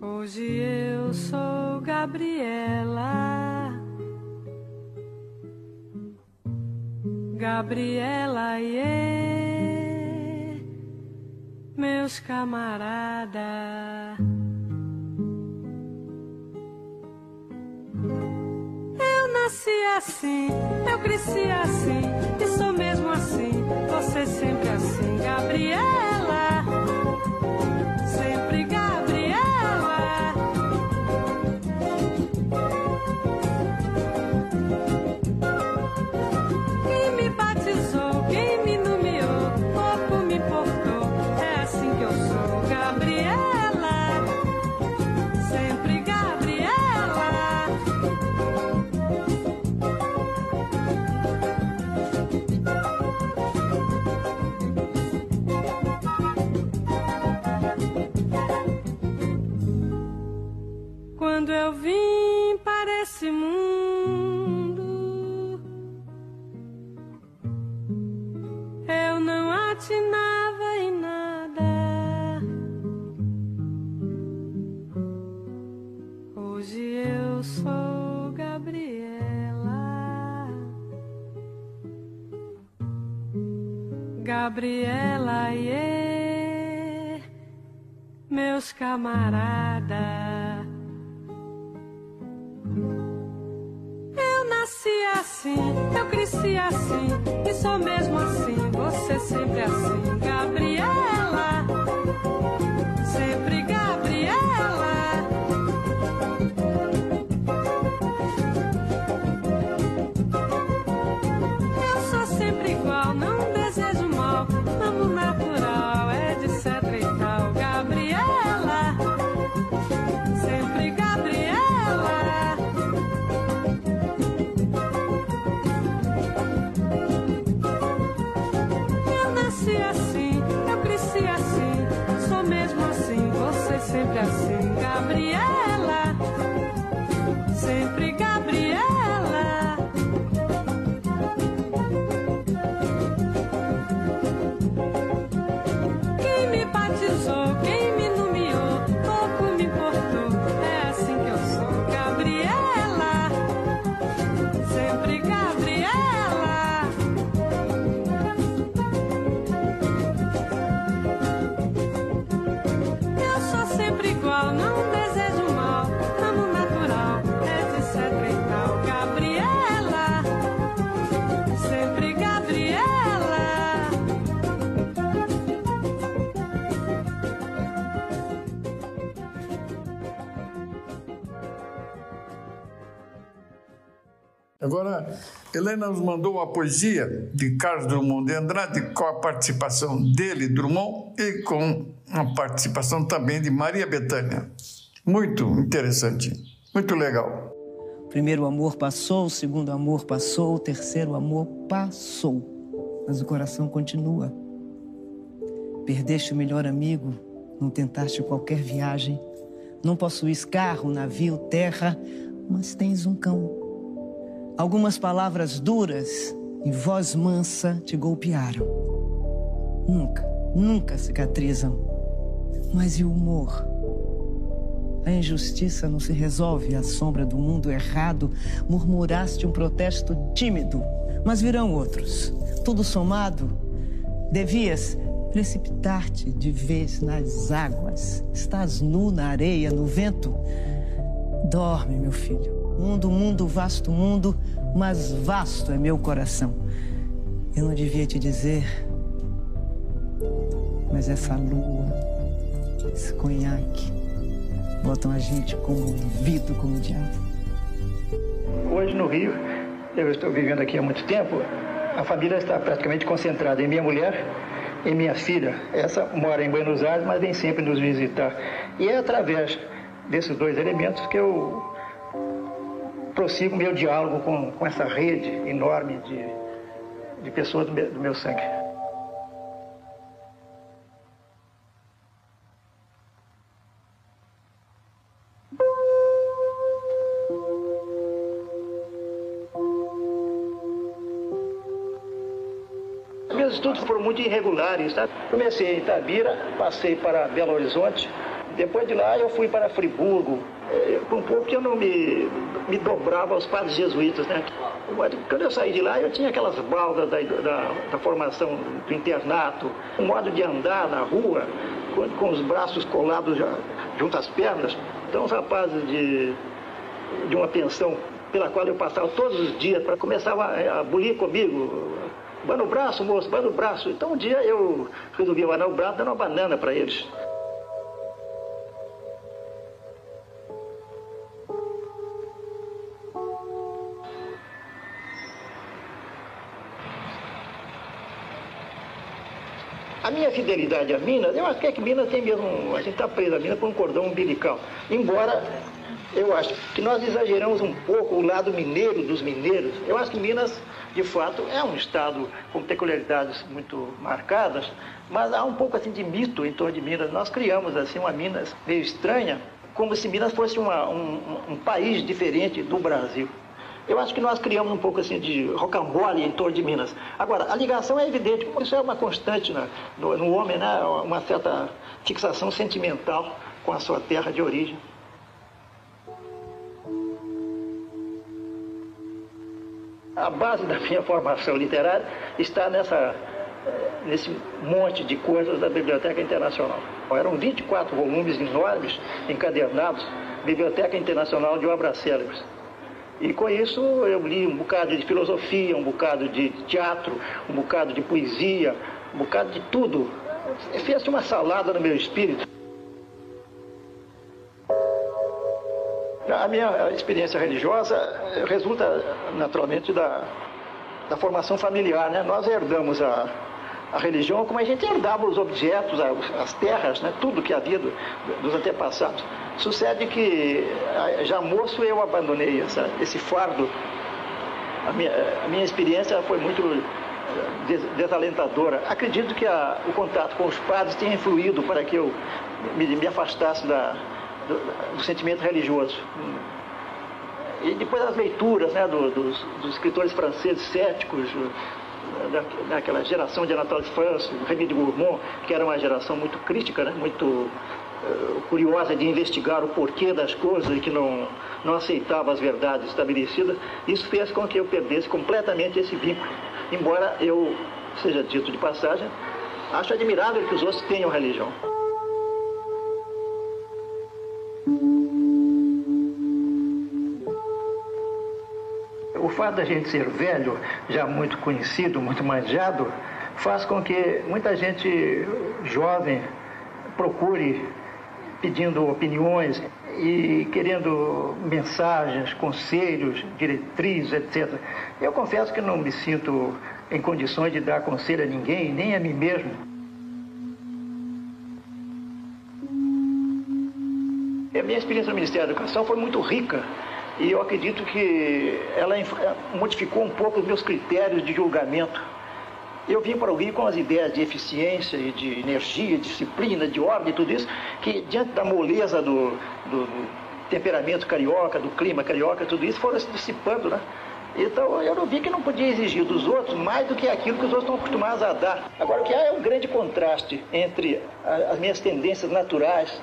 Hoje eu sou Gabriela. Gabriela yeah, meus camaradas. nasci assim, eu cresci assim, e sou mesmo assim, você sempre assim, Gabriela. Sempre Gabriela. mundo. Eu não atinava em nada. Hoje eu sou Gabriela. Gabriela e yeah, meus camaradas. Nasci assim, eu cresci assim, e sou mesmo assim, você sempre assim, Gabriela, Agora, Helena nos mandou uma poesia de Carlos Drummond de Andrade com a participação dele, Drummond, e com a participação também de Maria Bethânia. Muito interessante, muito legal. O primeiro amor passou, o segundo amor passou, o terceiro amor passou. Mas o coração continua. Perdeste o melhor amigo, não tentaste qualquer viagem, não possuís carro, navio, terra, mas tens um cão. Algumas palavras duras e voz mansa te golpearam. Nunca, nunca cicatrizam. Mas e o humor? A injustiça não se resolve à sombra do mundo errado. Murmuraste um protesto tímido, mas virão outros. Tudo somado, devias precipitar-te de vez nas águas. Estás nu na areia, no vento. Dorme, meu filho. Mundo, mundo, vasto mundo, mas vasto é meu coração. Eu não devia te dizer, mas essa lua, esse conhaque, botam a gente comovido como diabo. Hoje no Rio, eu estou vivendo aqui há muito tempo, a família está praticamente concentrada em minha mulher e minha filha. Essa mora em Buenos Aires, mas vem sempre nos visitar. E é através desses dois elementos que eu prossigo meu diálogo com, com essa rede enorme de, de pessoas do meu, do meu sangue. Meus estudos foram muito irregulares, tá? Comecei em Itabira, passei para Belo Horizonte, depois de lá eu fui para Friburgo, eh, por um pouco eu não me, me dobrava aos padres jesuítas, né? Quando eu saí de lá, eu tinha aquelas baldas da, da, da formação do internato, um modo de andar na rua, com, com os braços colados já, junto às pernas. Então, os rapazes de, de uma pensão pela qual eu passava todos os dias para começar a, a bulir comigo. Bana o braço, moço, bana o braço. Então, um dia eu resolvi abanar o braço dando uma banana para eles. A minha fidelidade a Minas, eu acho que é que Minas tem mesmo, a gente está preso a Minas por um cordão umbilical. Embora eu acho que nós exageramos um pouco o lado mineiro dos mineiros. Eu acho que Minas, de fato, é um estado com peculiaridades muito marcadas, mas há um pouco assim de mito em torno de Minas. Nós criamos assim uma Minas meio estranha, como se Minas fosse uma, um, um país diferente do Brasil. Eu acho que nós criamos um pouco assim de rocambole em torno de Minas. Agora, a ligação é evidente, isso é uma constante na- no, no homem, né? uma certa fixação sentimental com a sua terra de origem. A base da minha formação literária está nessa nesse monte de coisas da Biblioteca Internacional. Eram 24 volumes enormes, encadernados, Biblioteca Internacional de Obras Célebres. E com isso eu li um bocado de filosofia, um bocado de teatro, um bocado de poesia, um bocado de tudo. Fez uma salada no meu espírito. A minha experiência religiosa resulta naturalmente da, da formação familiar. Né? Nós herdamos a, a religião como a gente herdava os objetos, as terras, né? tudo que havia do, dos antepassados. Sucede que já moço eu abandonei essa, esse fardo. A minha, a minha experiência foi muito eh, desalentadora. Acredito que a, o contato com os padres tenha influído para que eu me, me afastasse da, do, do, sentimento religioso. E depois as leituras né, do, dos, dos, escritores franceses céticos, daquela geração de Anatole France, Rémy de Gourmont, que era uma geração muito crítica, né, muito curiosa de investigar o porquê das coisas e que não, não aceitava as verdades estabelecidas, isso fez com que eu perdesse completamente esse vínculo. Embora eu, seja dito de passagem, acho admirável que os outros tenham religião. O fato da gente ser velho, já muito conhecido, muito manjado, faz com que muita gente jovem procure pedindo opiniões e querendo mensagens, conselhos, diretrizes, etc. Eu confesso que não me sinto em condições de dar conselho a ninguém, nem a mim mesmo. A minha experiência no Ministério da Educação foi muito rica e eu acredito que ela modificou um pouco os meus critérios de julgamento. Eu vim para o Rio com as ideias de eficiência de energia, disciplina, de ordem tudo isso, que diante da moleza do, do, do temperamento carioca, do clima carioca, tudo isso foram se dissipando, né? Então eu não vi que não podia exigir dos outros mais do que aquilo que os outros estão acostumados a dar. Agora o que há é um grande contraste entre as minhas tendências naturais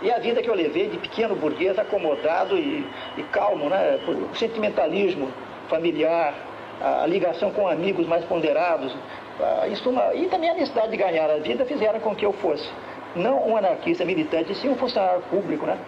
e a vida que eu levei de pequeno burguês acomodado e, e calmo, né? O sentimentalismo familiar, a ligação com amigos mais ponderados, uma, e também a necessidade de ganhar a vida fizeram com que eu fosse não um anarquista militante, sim um funcionário público, né?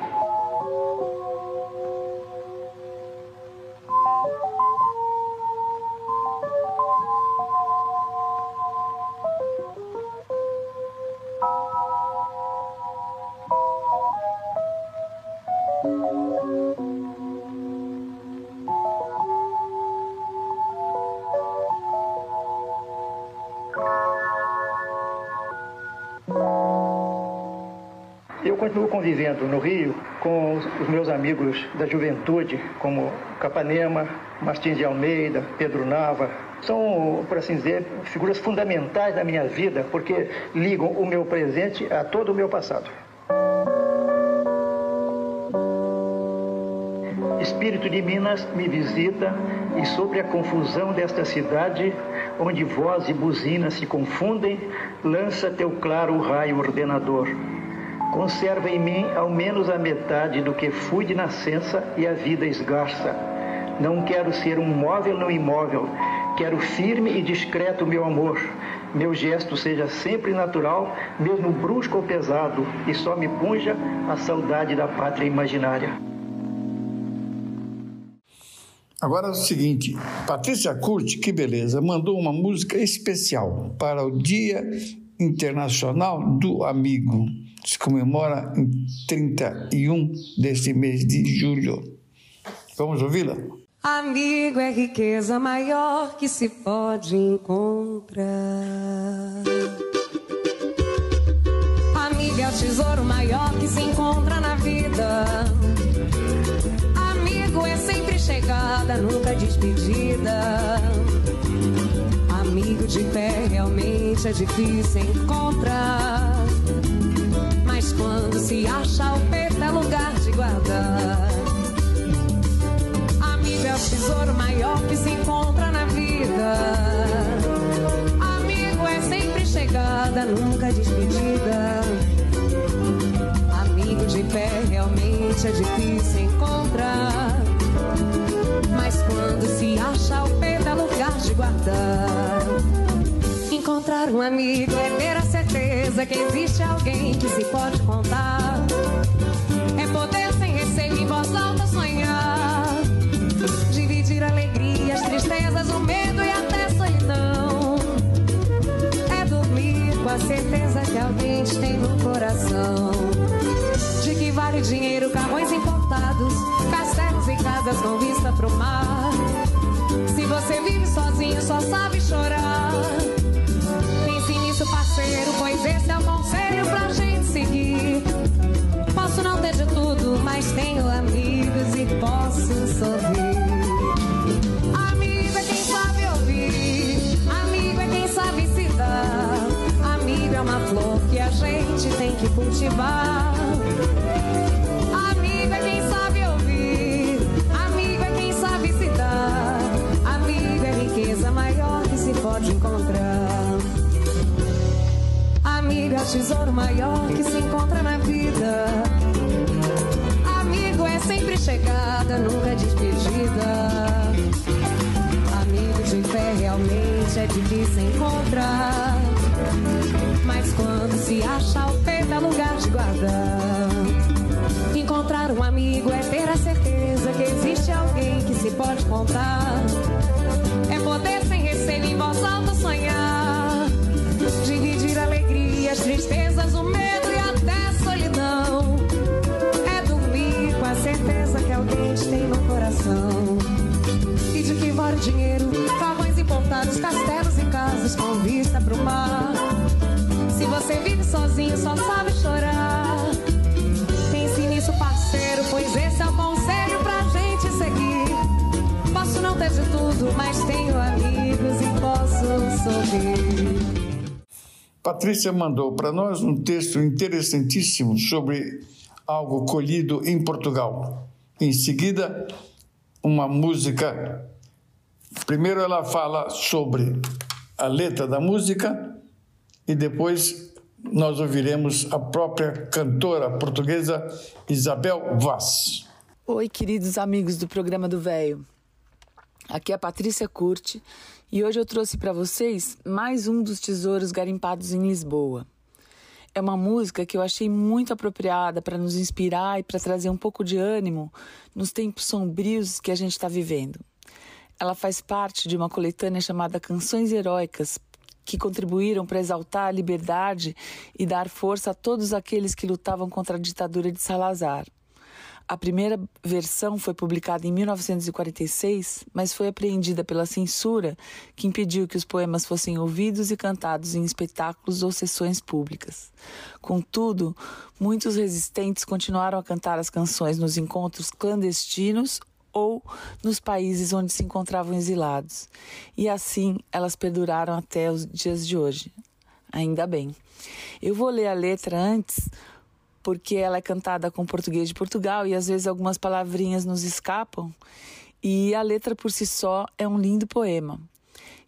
Continuo convivendo no Rio com os meus amigos da juventude, como Capanema, Martins de Almeida, Pedro Nava. São, por assim dizer, figuras fundamentais da minha vida, porque ligam o meu presente a todo o meu passado. Espírito de Minas me visita e sobre a confusão desta cidade, onde voz e buzina se confundem, lança teu claro raio ordenador. Conserva em mim ao menos a metade do que fui de nascença e a vida esgarça. Não quero ser um móvel no imóvel, quero firme e discreto meu amor. Meu gesto seja sempre natural, mesmo brusco ou pesado, e só me punja a saudade da pátria imaginária. Agora é o seguinte, Patrícia Curti, que beleza, mandou uma música especial para o Dia Internacional do Amigo se comemora em 31 deste mês de julho. Vamos ouvi-la? Amigo é riqueza maior que se pode encontrar. Amigo é o tesouro maior que se encontra na vida. Amigo é sempre chegada, nunca despedida. Amigo de pé realmente é difícil encontrar quando se acha o peito é lugar de guardar. Amigo é o tesouro maior que se encontra na vida. Amigo é sempre chegada, nunca despedida. Amigo de pé realmente é difícil encontrar. Mas quando se acha o peito é lugar de guardar. Encontrar um amigo é ter a certeza que existe alguém que se pode contar. É poder sem receio em voz alta sonhar. Dividir alegrias, tristezas, o medo e até solidão. É dormir com a certeza que alguém te tem no coração. De que vale dinheiro, carrões importados, castelos e casas com vista pro mar. Se você vive sozinho, só sabe chorar. Parceiro, pois esse é o conselho pra gente seguir. Posso não ter de tudo, mas tenho amigos e posso sorrir. Amigo é quem sabe ouvir, amigo é quem sabe se dar. Amigo é uma flor que a gente tem que cultivar. Amigo é quem sabe ouvir, amigo é quem sabe se dar. Amigo é riqueza maior que se pode encontrar. Amigo é o tesouro maior que se encontra na vida. Amigo é sempre chegada, nunca despedida. Amigo de fé realmente é difícil encontrar. Mas quando se acha o peito é lugar de guardar. Encontrar um amigo é ter a certeza que existe alguém que se pode contar. É poder sem receio em voz alta sonhar. Dinheiro, carrões importados, castelos e casas com vista pro mar. Se você vive sozinho, só sabe chorar. Pense nisso, parceiro, pois esse é o conselho pra gente seguir. Posso não ter de tudo, mas tenho amigos e posso sorrir. Patrícia mandou para nós um texto interessantíssimo sobre algo colhido em Portugal. Em seguida, uma música. Primeiro, ela fala sobre a letra da música e depois nós ouviremos a própria cantora portuguesa Isabel Vaz. Oi, queridos amigos do programa do Véio. Aqui é a Patrícia Curti e hoje eu trouxe para vocês mais um dos tesouros garimpados em Lisboa. É uma música que eu achei muito apropriada para nos inspirar e para trazer um pouco de ânimo nos tempos sombrios que a gente está vivendo. Ela faz parte de uma coletânea chamada Canções Heróicas, que contribuíram para exaltar a liberdade e dar força a todos aqueles que lutavam contra a ditadura de Salazar. A primeira versão foi publicada em 1946, mas foi apreendida pela censura, que impediu que os poemas fossem ouvidos e cantados em espetáculos ou sessões públicas. Contudo, muitos resistentes continuaram a cantar as canções nos encontros clandestinos ou nos países onde se encontravam exilados. E assim elas perduraram até os dias de hoje. Ainda bem. Eu vou ler a letra antes porque ela é cantada com português de Portugal e às vezes algumas palavrinhas nos escapam. E a letra por si só é um lindo poema.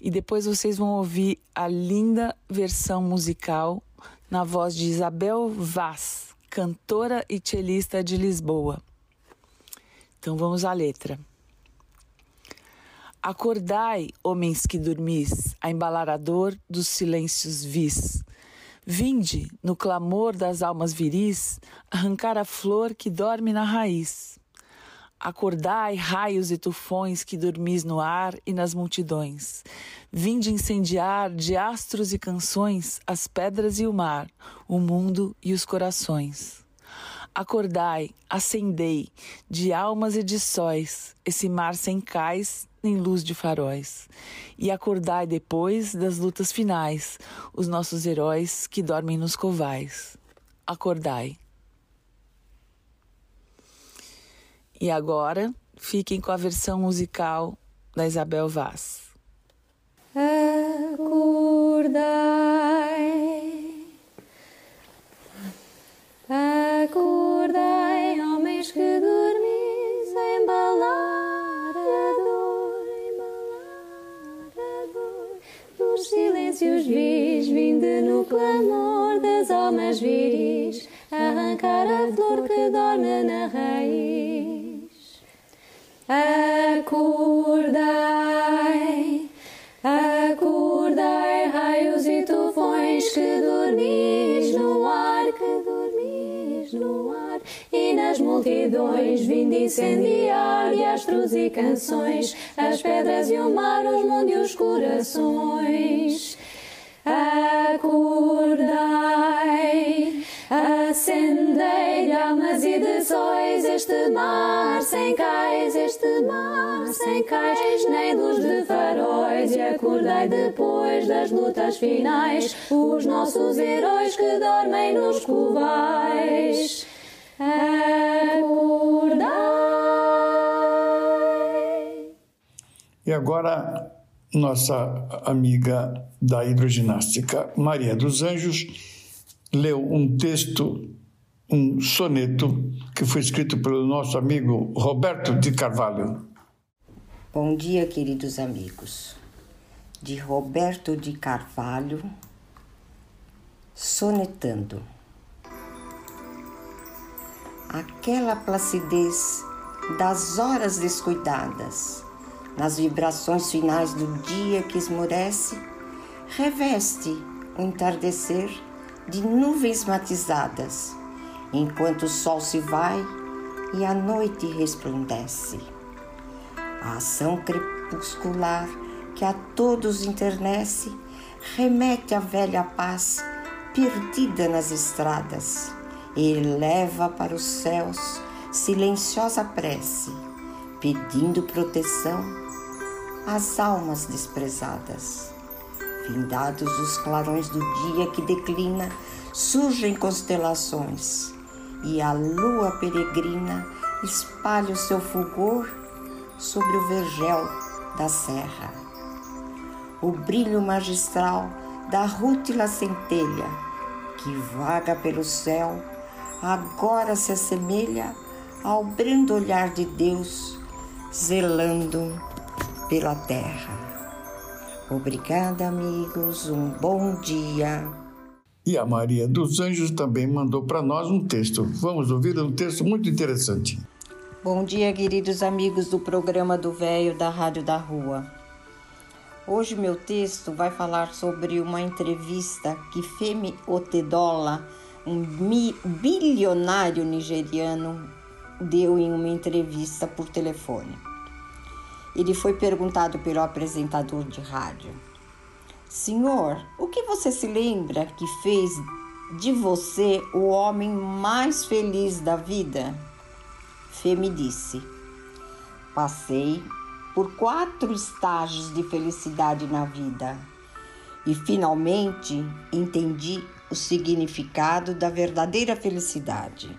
E depois vocês vão ouvir a linda versão musical na voz de Isabel Vaz, cantora e cellista de Lisboa. Então vamos à letra. Acordai, homens que dormis, a embalar a dor dos silêncios vis. Vinde, no clamor das almas viris, arrancar a flor que dorme na raiz. Acordai, raios e tufões que dormis no ar e nas multidões. Vinde incendiar de astros e canções as pedras e o mar, o mundo e os corações. Acordai, acendei, de almas e de sóis, esse mar sem cais nem luz de faróis. E acordai depois das lutas finais, os nossos heróis que dormem nos covais. Acordai. E agora, fiquem com a versão musical da Isabel Vaz. Acordai, acordai, incendiar de astros e canções, as pedras e o mar, os mundos e os corações. Acordai, acendei almas e de sóis este mar sem cais, este mar sem cais, nem luz de faróis, e acordai depois das lutas finais, os nossos heróis que dormem nos covais. E agora, nossa amiga da hidroginástica, Maria dos Anjos, leu um texto, um soneto, que foi escrito pelo nosso amigo Roberto de Carvalho. Bom dia, queridos amigos. De Roberto de Carvalho, sonetando. Aquela placidez das horas descuidadas, nas vibrações finais do dia que esmorece, reveste o entardecer de nuvens matizadas, enquanto o sol se vai e a noite resplandece. A ação crepuscular que a todos internece remete à velha paz perdida nas estradas e eleva para os céus silenciosa prece, pedindo proteção às almas desprezadas. Findados os clarões do dia que declina, surgem constelações e a lua peregrina espalha o seu fulgor sobre o vergel da serra. O brilho magistral da rútila centelha que vaga pelo céu agora se assemelha ao brando olhar de Deus zelando pela terra. Obrigada, amigos. Um bom dia. E a Maria dos Anjos também mandou para nós um texto. Vamos ouvir um texto muito interessante. Bom dia, queridos amigos do programa do Véio da Rádio da Rua. Hoje meu texto vai falar sobre uma entrevista que Femi Otedola, um bilionário nigeriano, deu em uma entrevista por telefone. Ele foi perguntado pelo apresentador de rádio: Senhor, o que você se lembra que fez de você o homem mais feliz da vida? Fê me disse: Passei por quatro estágios de felicidade na vida e finalmente entendi o significado da verdadeira felicidade.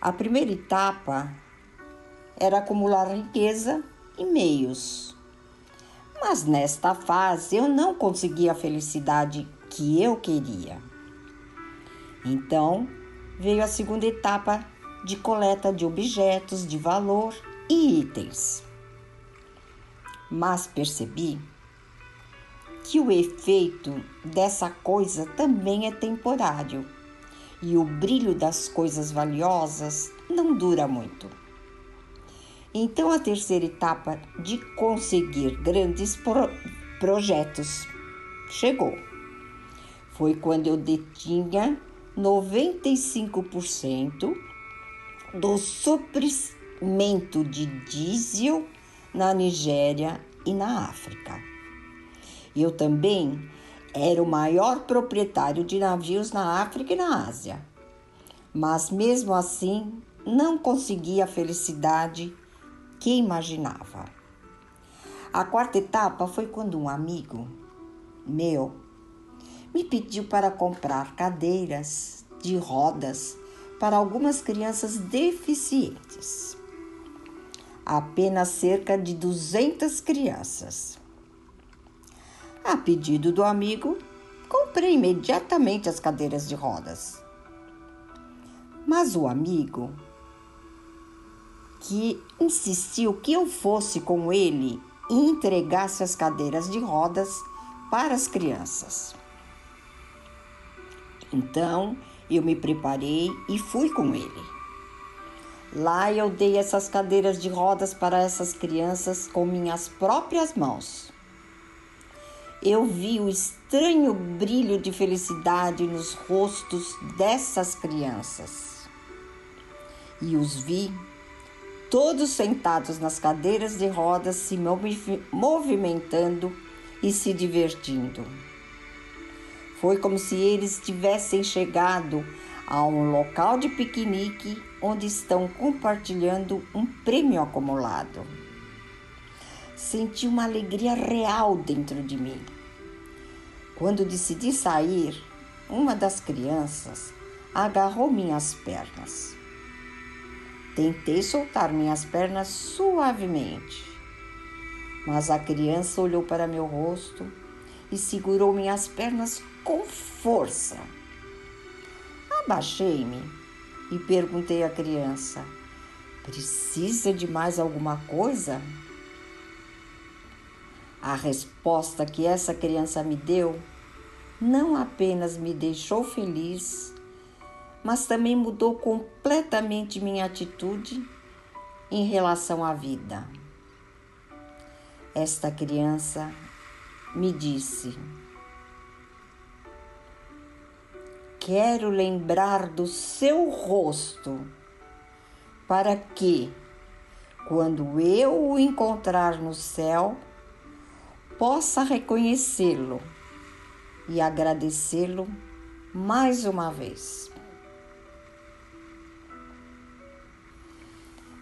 A primeira etapa era acumular riqueza e meios. Mas nesta fase eu não consegui a felicidade que eu queria. Então veio a segunda etapa de coleta de objetos de valor e itens. Mas percebi que o efeito dessa coisa também é temporário e o brilho das coisas valiosas não dura muito. Então, a terceira etapa de conseguir grandes pro projetos chegou. Foi quando eu detinha 95% do suprimento de diesel na Nigéria e na África. Eu também era o maior proprietário de navios na África e na Ásia. Mas mesmo assim, não conseguia a felicidade que imaginava. A quarta etapa foi quando um amigo meu me pediu para comprar cadeiras de rodas para algumas crianças deficientes. Apenas cerca de 200 crianças. A pedido do amigo, comprei imediatamente as cadeiras de rodas. Mas o amigo, que insistiu que eu fosse com ele e entregasse as cadeiras de rodas para as crianças. Então eu me preparei e fui com ele. Lá eu dei essas cadeiras de rodas para essas crianças com minhas próprias mãos. Eu vi o estranho brilho de felicidade nos rostos dessas crianças. e os vi todos sentados nas cadeiras de rodas, se movi- movimentando e se divertindo. Foi como se eles tivessem chegado a um local de piquenique onde estão compartilhando um prêmio acumulado. Senti uma alegria real dentro de mim. Quando decidi sair, uma das crianças agarrou minhas pernas. Tentei soltar minhas pernas suavemente, mas a criança olhou para meu rosto e segurou minhas pernas com força. Abaixei-me e perguntei à criança: Precisa de mais alguma coisa? A resposta que essa criança me deu não apenas me deixou feliz, mas também mudou completamente minha atitude em relação à vida. Esta criança me disse: Quero lembrar do seu rosto, para que, quando eu o encontrar no céu, possa reconhecê-lo e agradecê-lo mais uma vez.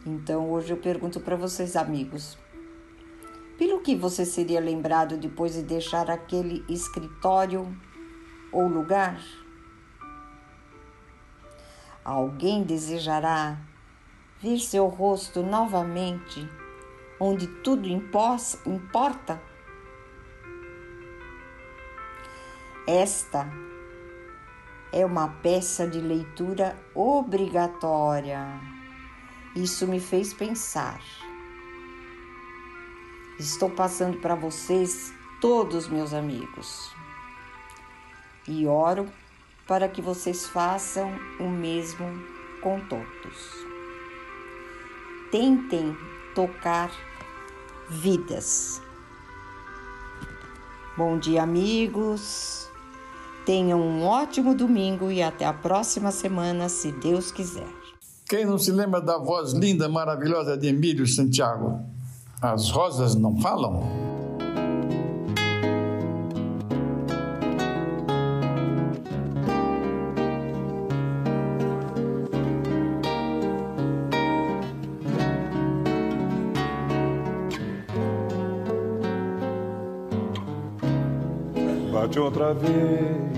Então hoje eu pergunto para vocês, amigos, pelo que você seria lembrado depois de deixar aquele escritório ou lugar? Alguém desejará ver seu rosto novamente, onde tudo importa? Esta é uma peça de leitura obrigatória. Isso me fez pensar. Estou passando para vocês, todos meus amigos, e oro para que vocês façam o mesmo com todos. Tentem tocar vidas. Bom dia, amigos. Tenham um ótimo domingo e até a próxima semana, se Deus quiser. Quem não se lembra da voz linda, maravilhosa de Emílio Santiago? As rosas não falam? Bate outra vez,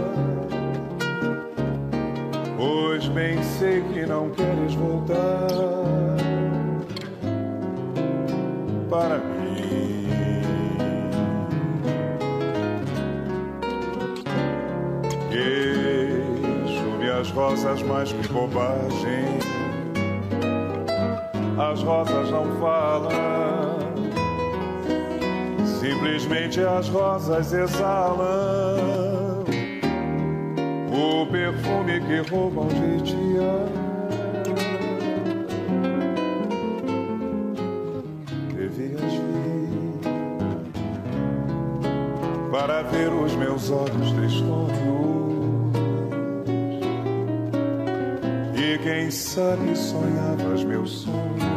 Pois bem sei que não queres voltar para mim. Queixo-me as rosas mais que bobagem. As rosas não falam, simplesmente as rosas exalam o perfume que roubam de ti. Devias vir para ver os meus olhos tristonhos e quem sabe sonhavas meus sonhos.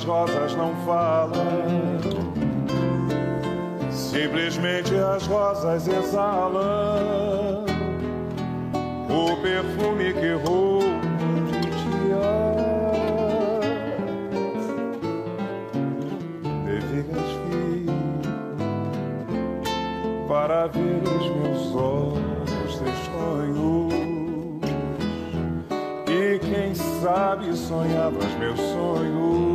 As rosas não falam, simplesmente as rosas exalam o perfume que roubo de dia. Devigas vi para ver os meus olhos e quem sabe sonhavas meus sonhos.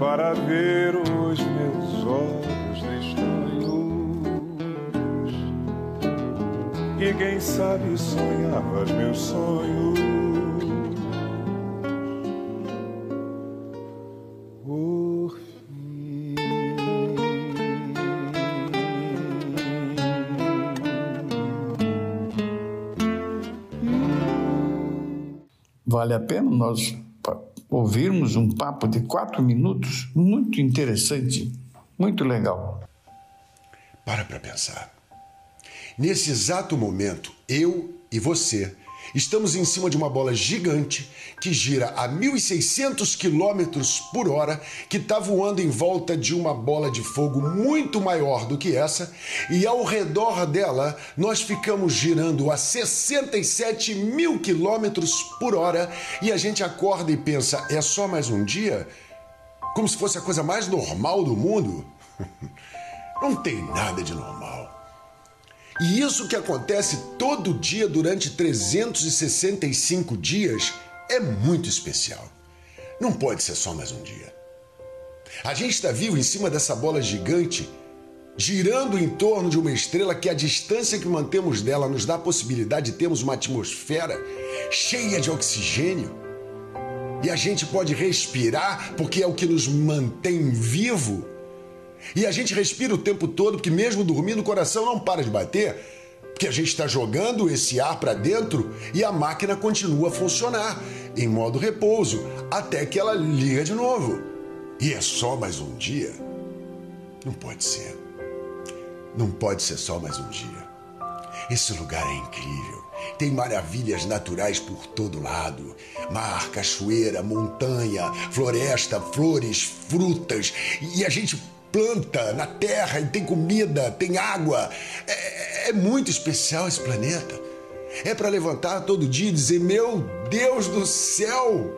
Para ver os meus olhos tristonhos e quem sabe sonhavas meus sonhos. Vale a pena nós ouvirmos um papo de quatro minutos, muito interessante, muito legal. Para para pensar. Nesse exato momento, eu e você estamos em cima de uma bola gigante que gira a 1.600 quilômetros por hora, que está voando em volta de uma bola de fogo muito maior do que essa, e ao redor dela nós ficamos girando a 67 mil quilômetros por hora, e a gente acorda e pensa: é só mais um dia? Como se fosse a coisa mais normal do mundo? Não tem nada de normal. E isso que acontece todo dia durante 365 dias é muito especial. Não pode ser só mais um dia. A gente está vivo em cima dessa bola gigante, girando em torno de uma estrela que a distância que mantemos dela nos dá a possibilidade de termos uma atmosfera cheia de oxigênio. E a gente pode respirar porque é o que nos mantém vivo. E a gente respira o tempo todo, porque mesmo dormindo o coração não para de bater, porque a gente está jogando esse ar para dentro e a máquina continua a funcionar em modo repouso até que ela liga de novo. E é só mais um dia? Não pode ser. Não pode ser só mais um dia. Esse lugar é incrível. Tem maravilhas naturais por todo lado: mar, cachoeira, montanha, floresta, flores, frutas. E a gente planta na terra e tem comida, tem água. É, é muito especial esse planeta. É para levantar todo dia e dizer: Meu Deus do céu,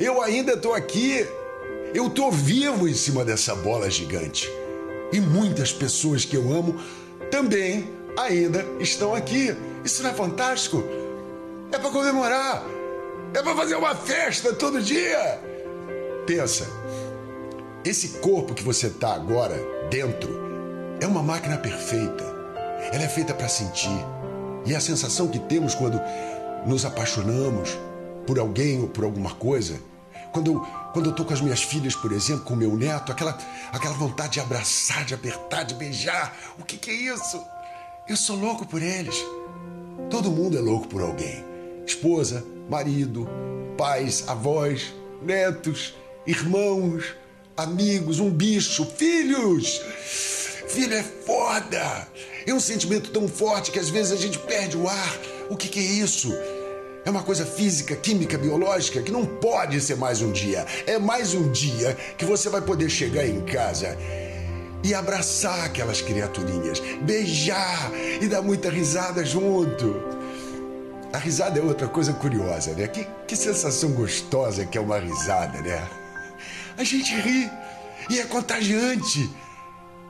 eu ainda estou aqui. Eu estou vivo em cima dessa bola gigante. E muitas pessoas que eu amo também ainda estão aqui. Isso não é fantástico? É para comemorar. É para fazer uma festa todo dia. Pensa, esse corpo que você está agora dentro é uma máquina perfeita. Ela é feita para sentir. E a sensação que temos quando nos apaixonamos por alguém ou por alguma coisa, quando eu, quando eu tô com as minhas filhas, por exemplo, com meu neto, aquela, aquela vontade de abraçar, de apertar, de beijar. O que, que é isso? Eu sou louco por eles. Todo mundo é louco por alguém. Esposa, marido, pais, avós, netos, irmãos, amigos, um bicho, filhos. Filho é foda. É um sentimento tão forte que às vezes a gente perde o ar. O que, que é isso? É uma coisa física, química, biológica que não pode ser mais um dia. É mais um dia que você vai poder chegar em casa e abraçar aquelas criaturinhas, beijar e dar muita risada junto. A risada é outra coisa curiosa, né? Que, que sensação gostosa que é uma risada, né? A gente ri e é contagiante.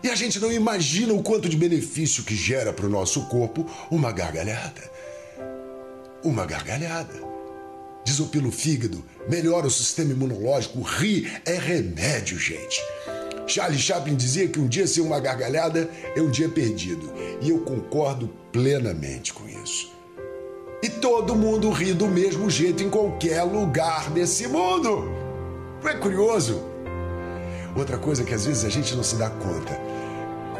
E a gente não imagina o quanto de benefício que gera para o nosso corpo uma gargalhada. Uma gargalhada. Desopila o fígado, melhora o sistema imunológico. Rir é remédio, gente. Charlie Chaplin dizia que um dia sem uma gargalhada é um dia perdido. E eu concordo plenamente com isso. E todo mundo ri do mesmo jeito em qualquer lugar desse mundo. Não é curioso? Outra coisa que às vezes a gente não se dá conta: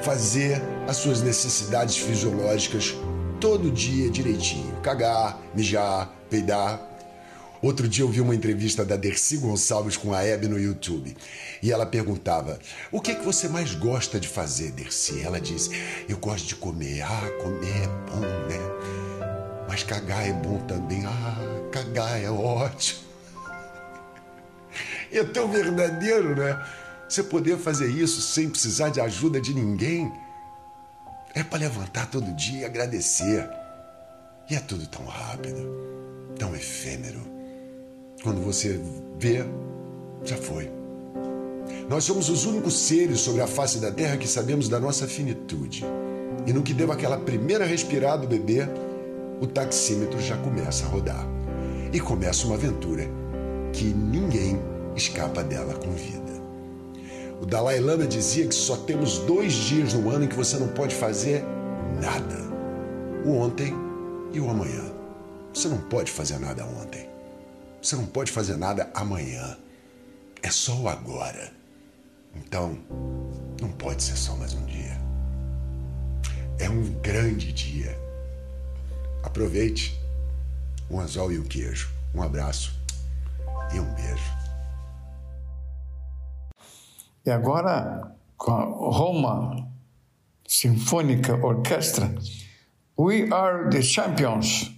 fazer as suas necessidades fisiológicas todo dia direitinho. Cagar, mijar, peidar. Outro dia eu vi uma entrevista da Dercy Gonçalves com a Hebe no YouTube. E ela perguntava: O que é que você mais gosta de fazer, Dercy? Ela disse: Eu gosto de comer. Ah, comer é bom, né? Mas cagar é bom também. Ah, cagar é ótimo. É tão verdadeiro, né? Você poder fazer isso sem precisar de ajuda de ninguém. É para levantar todo dia e agradecer. E é tudo tão rápido, tão efêmero. Quando você vê, já foi. Nós somos os únicos seres sobre a face da Terra que sabemos da nossa finitude. E no que deu aquela primeira respirada do bebê, o taxímetro já começa a rodar. E começa uma aventura que ninguém escapa dela com vida. O Dalai Lama dizia que só temos dois dias no ano em que você não pode fazer nada: o ontem e o amanhã. Você não pode fazer nada ontem. Você não pode fazer nada amanhã. É só o agora. Então, não pode ser só mais um dia. É um grande dia. Aproveite um anzol e um queijo. Um abraço e um beijo. E agora, com a Roma Sinfônica Orquestra, We Are the Champions.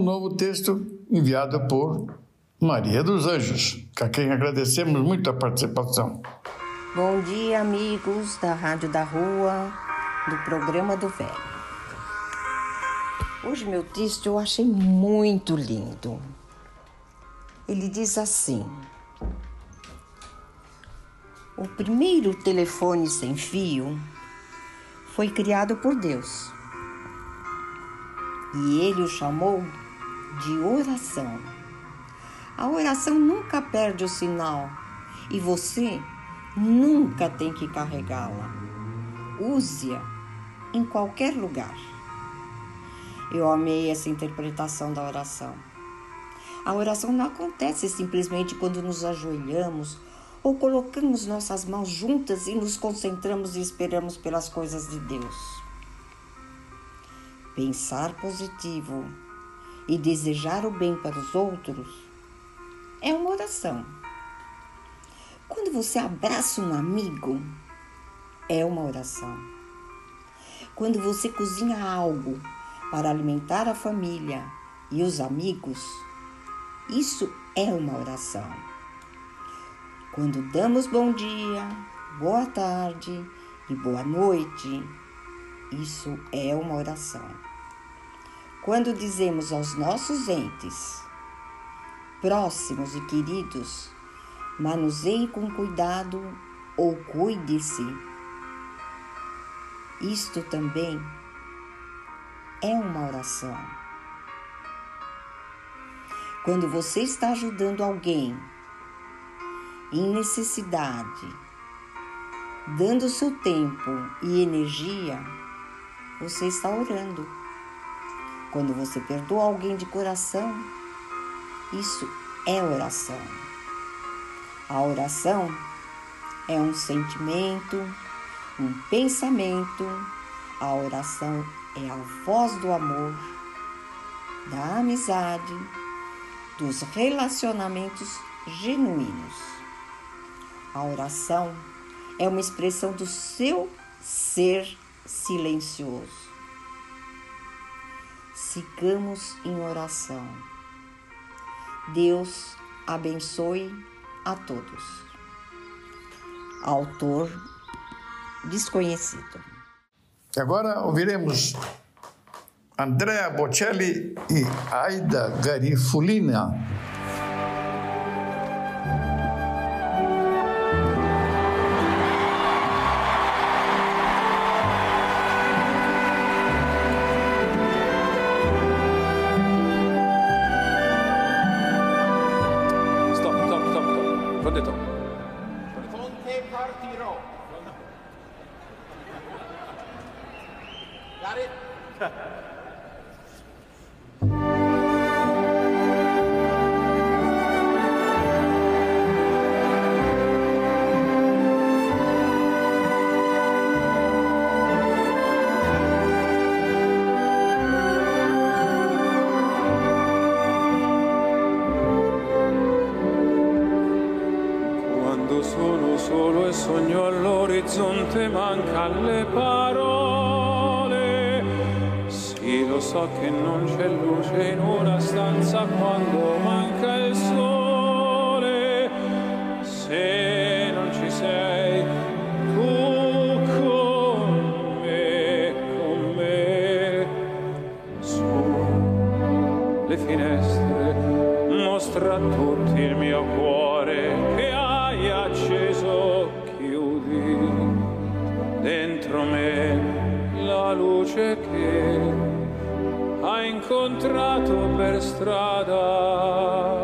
Um novo texto enviado por Maria dos Anjos, a quem agradecemos muito a participação. Bom dia, amigos da Rádio da Rua, do programa do Velho. Hoje meu texto eu achei muito lindo. Ele diz assim: O primeiro telefone sem fio foi criado por Deus. e ele o chamou de oração. A oração nunca perde o sinal e você nunca tem que carregá-la. Use-a em qualquer lugar. Eu amei essa interpretação da oração. A oração não acontece simplesmente quando nos ajoelhamos ou colocamos nossas mãos juntas e nos concentramos e esperamos pelas coisas de Deus. Pensar positivo e desejar o bem para os outros é uma oração. Quando você abraça um amigo, é uma oração. Quando você cozinha algo para alimentar a família e os amigos, isso é uma oração. Quando damos bom dia, boa tarde e boa noite, isso é uma oração. Quando dizemos aos nossos entes, próximos e queridos, manuseie com cuidado ou cuide-se, isto também é uma oração. Quando você está ajudando alguém em necessidade, dando seu tempo e energia, você está orando. Quando você perdoa alguém de coração, isso é oração. A oração é um sentimento, um pensamento. A oração é a voz do amor, da amizade, dos relacionamentos genuínos. A oração é uma expressão do seu ser silencioso. Sigamos em oração. Deus abençoe a todos. Autor desconhecido. Agora ouviremos Andrea Bocelli e Aida Garifulina. Le finestre mostra a tutti il mio cuore che hai acceso chiudi dentro me la luce che hai incontrato per strada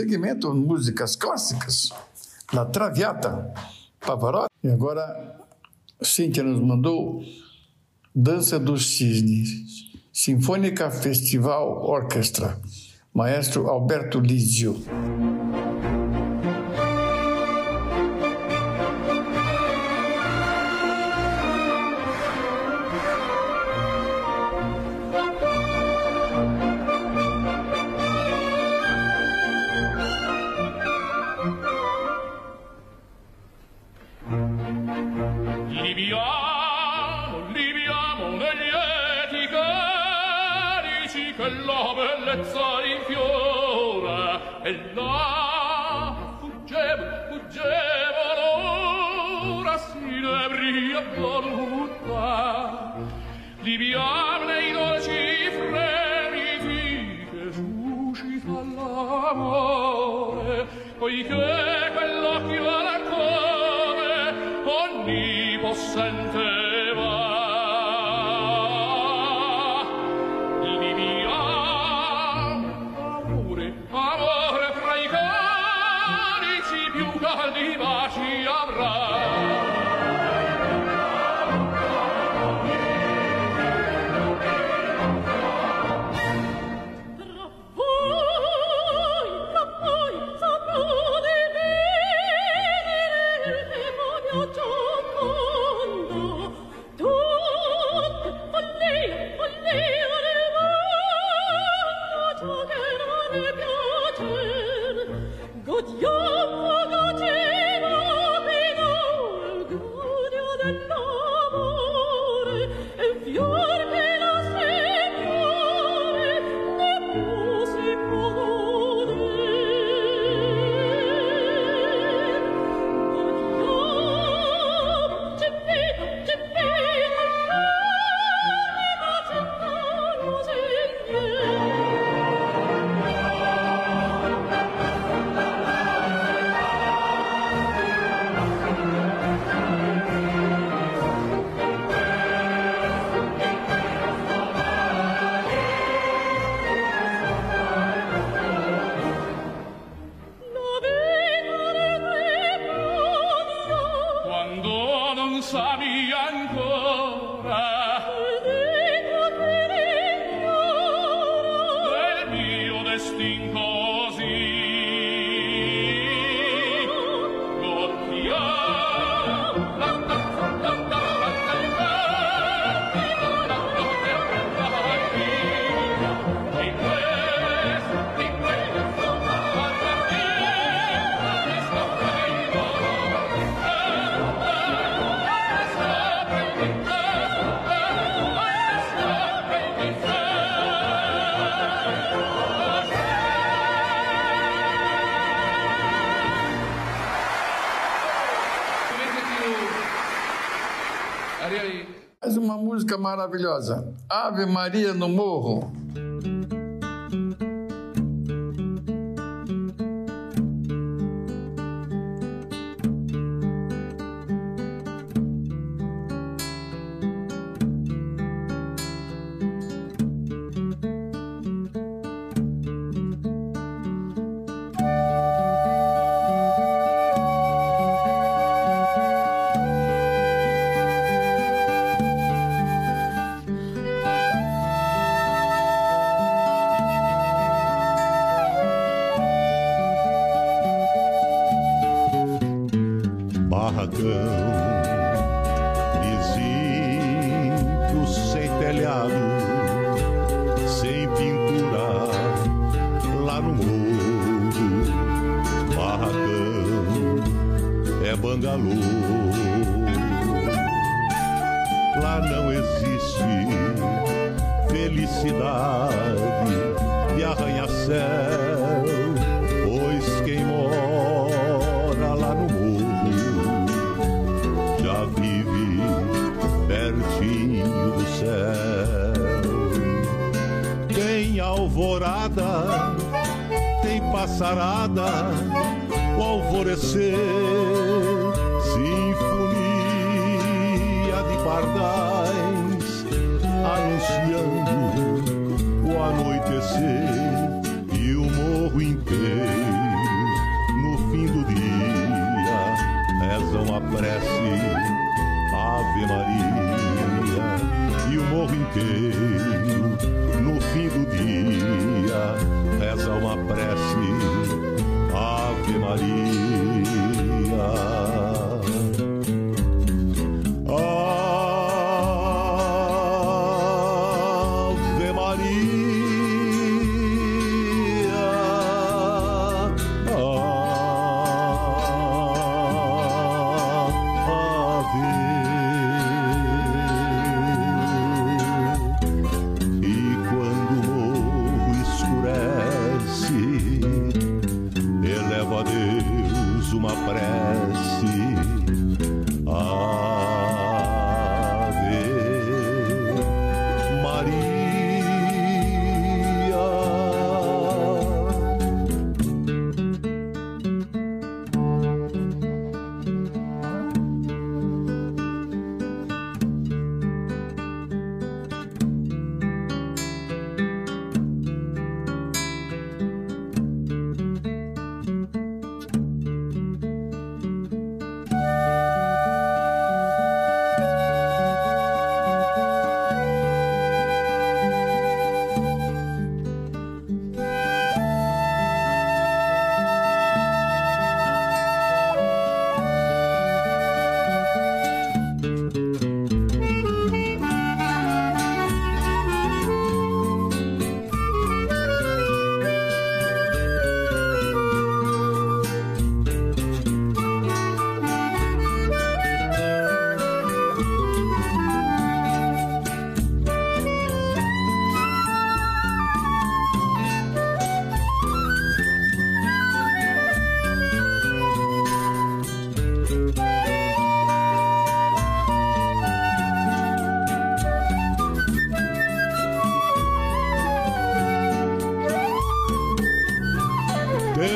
segmento, músicas clássicas, La Traviata, Pavarotti. E agora, Cíntia nos mandou Dança dos Cisnes, Sinfônica Festival Orquestra, Maestro Alberto Lizio maravilhosa. Ave Maria no Morro.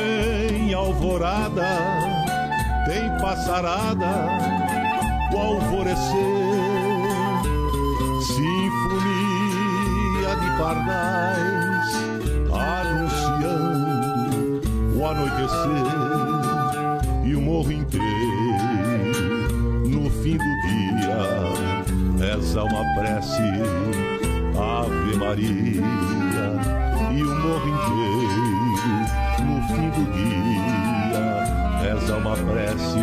Tem alvorada, tem passarada, o alvorecer, sinfonia de pardais, anunciando o anoitecer e o morro inteiro, no fim do dia, reza uma prece, Ave Maria, e o morro inteiro do dia, reza uma prece,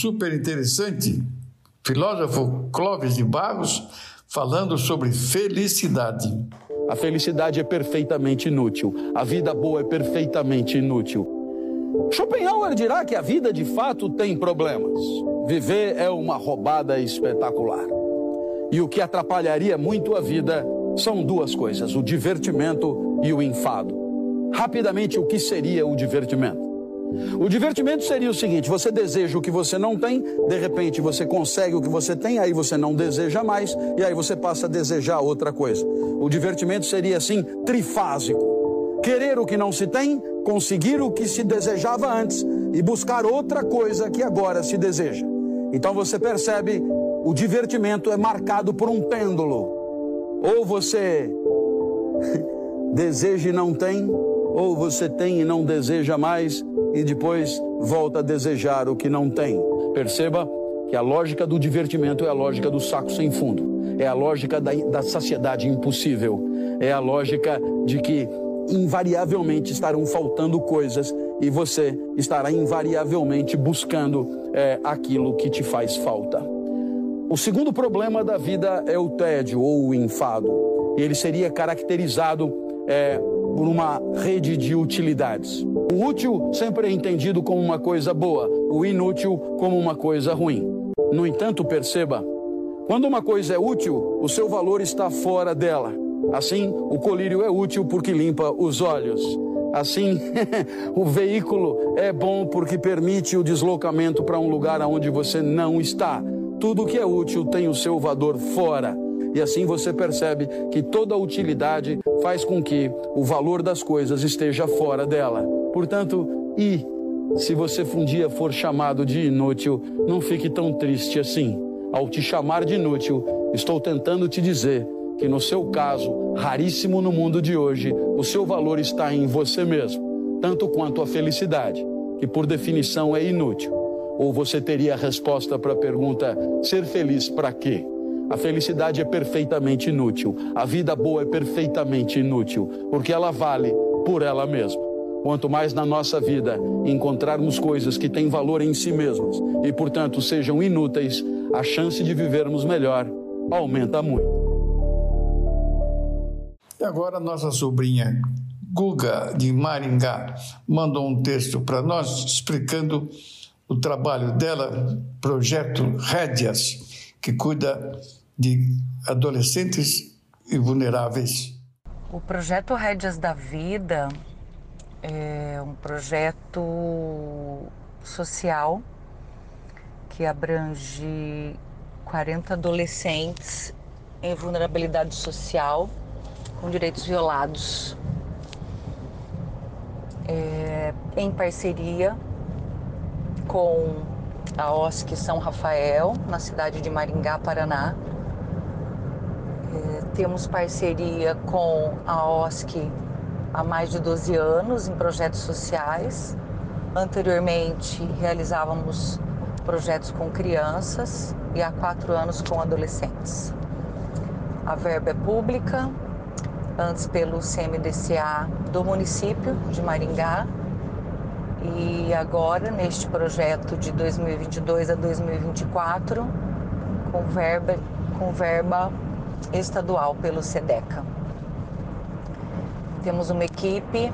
super interessante. Filósofo Clóvis de Barros falando sobre felicidade. A felicidade é perfeitamente inútil. A vida boa é perfeitamente inútil. Schopenhauer dirá que a vida de fato tem problemas. Viver é uma roubada espetacular. E o que atrapalharia muito a vida são duas coisas: o divertimento e o enfado. Rapidamente, o que seria o divertimento? O divertimento seria o seguinte: você deseja o que você não tem, de repente você consegue o que você tem, aí você não deseja mais, e aí você passa a desejar outra coisa. O divertimento seria assim, trifásico: querer o que não se tem, conseguir o que se desejava antes e buscar outra coisa que agora se deseja. Então você percebe, o divertimento é marcado por um pêndulo. Ou você deseja e não tem, ou você tem e não deseja mais e depois volta a desejar o que não tem. Perceba que a lógica do divertimento é a lógica do saco sem fundo, é a lógica da, da saciedade impossível, é a lógica de que invariavelmente estarão faltando coisas e você estará invariavelmente buscando é, aquilo que te faz falta. O segundo problema da vida é o tédio ou o enfado. Ele seria caracterizado é, por uma rede de utilidades. O útil sempre é entendido como uma coisa boa, o inútil como uma coisa ruim. No entanto, perceba, quando uma coisa é útil, o seu valor está fora dela. Assim, o colírio é útil porque limpa os olhos. Assim, o veículo é bom porque permite o deslocamento para um lugar onde você não está. Tudo que é útil tem o seu valor fora. E assim você percebe que toda utilidade faz com que o valor das coisas esteja fora dela. Portanto, e se você um dia for chamado de inútil, não fique tão triste assim. Ao te chamar de inútil, estou tentando te dizer que no seu caso, raríssimo no mundo de hoje, o seu valor está em você mesmo, tanto quanto a felicidade, que por definição é inútil. Ou você teria a resposta para a pergunta: ser feliz para quê? A felicidade é perfeitamente inútil. A vida boa é perfeitamente inútil, porque ela vale por ela mesma. Quanto mais na nossa vida encontrarmos coisas que têm valor em si mesmas e, portanto, sejam inúteis, a chance de vivermos melhor aumenta muito. E agora nossa sobrinha Guga de Maringá mandou um texto para nós explicando o trabalho dela, projeto Rédeas, que cuida de adolescentes e vulneráveis. O projeto Rédeas da Vida é um projeto social que abrange 40 adolescentes em vulnerabilidade social com direitos violados, é, em parceria com a OSC São Rafael, na cidade de Maringá, Paraná. É, temos parceria com a OSC há mais de 12 anos em projetos sociais. Anteriormente realizávamos projetos com crianças e há quatro anos com adolescentes. A verba é pública, antes pelo CMDCA do município de Maringá e agora neste projeto de 2022 a 2024 com verba, com verba estadual pelo SEDECA. Temos uma equipe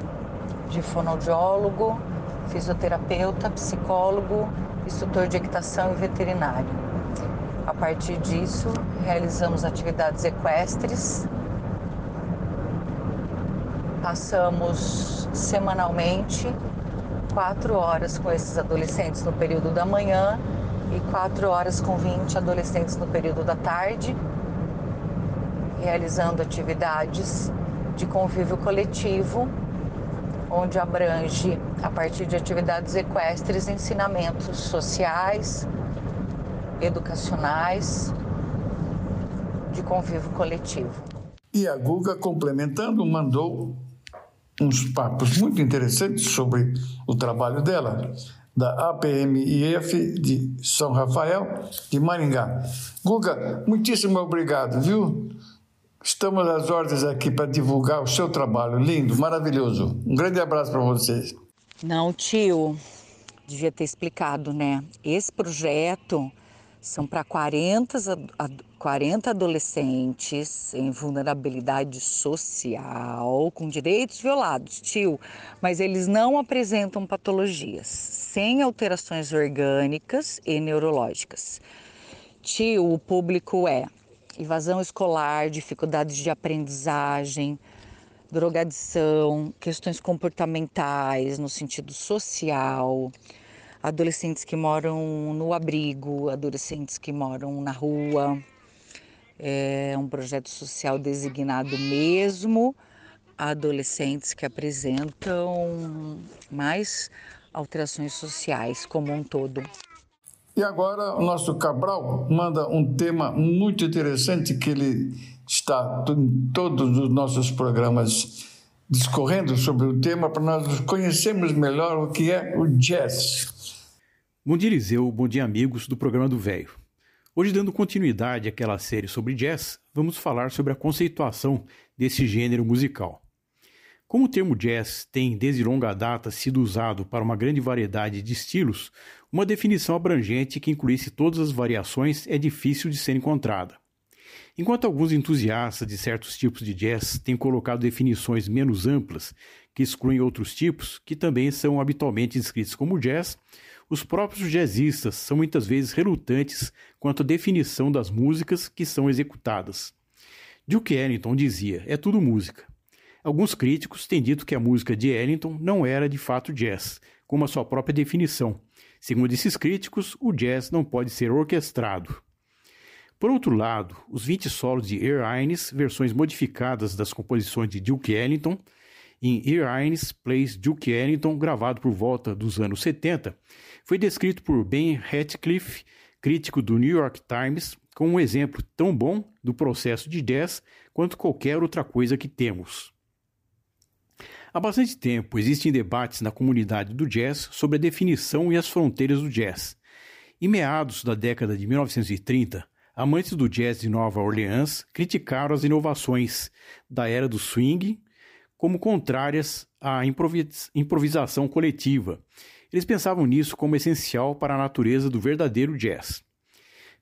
de fonoaudiólogo, fisioterapeuta, psicólogo, instrutor de equitação e veterinário. A partir disso, realizamos atividades equestres Passamos semanalmente quatro horas com esses adolescentes no período da manhã e quatro horas com 20 adolescentes no período da tarde, realizando atividades de convívio coletivo, onde abrange, a partir de atividades equestres, ensinamentos sociais, educacionais, de convívio coletivo. E a Guga, complementando, mandou uns papos muito interessantes sobre o trabalho dela, da APMIF de São Rafael, de Maringá. Guga, muitíssimo obrigado, viu? Estamos às ordens aqui para divulgar o seu trabalho. Lindo, maravilhoso. Um grande abraço para vocês. Não, tio, devia ter explicado, né? Esse projeto são para 40, 40 adolescentes em vulnerabilidade social, com direitos violados, tio, mas eles não apresentam patologias, sem alterações orgânicas e neurológicas. Tio, o público é evasão escolar, dificuldades de aprendizagem, drogadição, questões comportamentais no sentido social, adolescentes que moram no abrigo, adolescentes que moram na rua. É um projeto social designado mesmo a adolescentes que apresentam mais alterações sociais como um todo. E agora o nosso Cabral manda um tema muito interessante que ele está em todos os nossos programas discorrendo sobre o tema para nós conhecermos melhor o que é o jazz. Bom dia, Eliseu. Bom dia, amigos do programa do Velho. Hoje, dando continuidade àquela série sobre jazz, vamos falar sobre a conceituação desse gênero musical. Como o termo jazz tem desde longa data sido usado para uma grande variedade de estilos, uma definição abrangente que incluísse todas as variações é difícil de ser encontrada. Enquanto alguns entusiastas de certos tipos de jazz têm colocado definições menos amplas, que excluem outros tipos, que também são habitualmente descritos como jazz, os próprios jazzistas são muitas vezes relutantes quanto à definição das músicas que são executadas. Duke Ellington dizia: é tudo música. Alguns críticos têm dito que a música de Ellington não era de fato jazz, como a sua própria definição. Segundo esses críticos, o jazz não pode ser orquestrado. Por outro lado, os 20 solos de Ear versões modificadas das composições de Duke Ellington, em Ear Plays Duke Ellington, gravado por volta dos anos 70, foi descrito por Ben Ratcliffe, crítico do New York Times, como um exemplo tão bom do processo de jazz quanto qualquer outra coisa que temos. Há bastante tempo existem debates na comunidade do jazz sobre a definição e as fronteiras do jazz. Em meados da década de 1930, amantes do jazz de Nova Orleans criticaram as inovações da era do swing como contrárias à improvisação coletiva. Eles pensavam nisso como essencial para a natureza do verdadeiro jazz.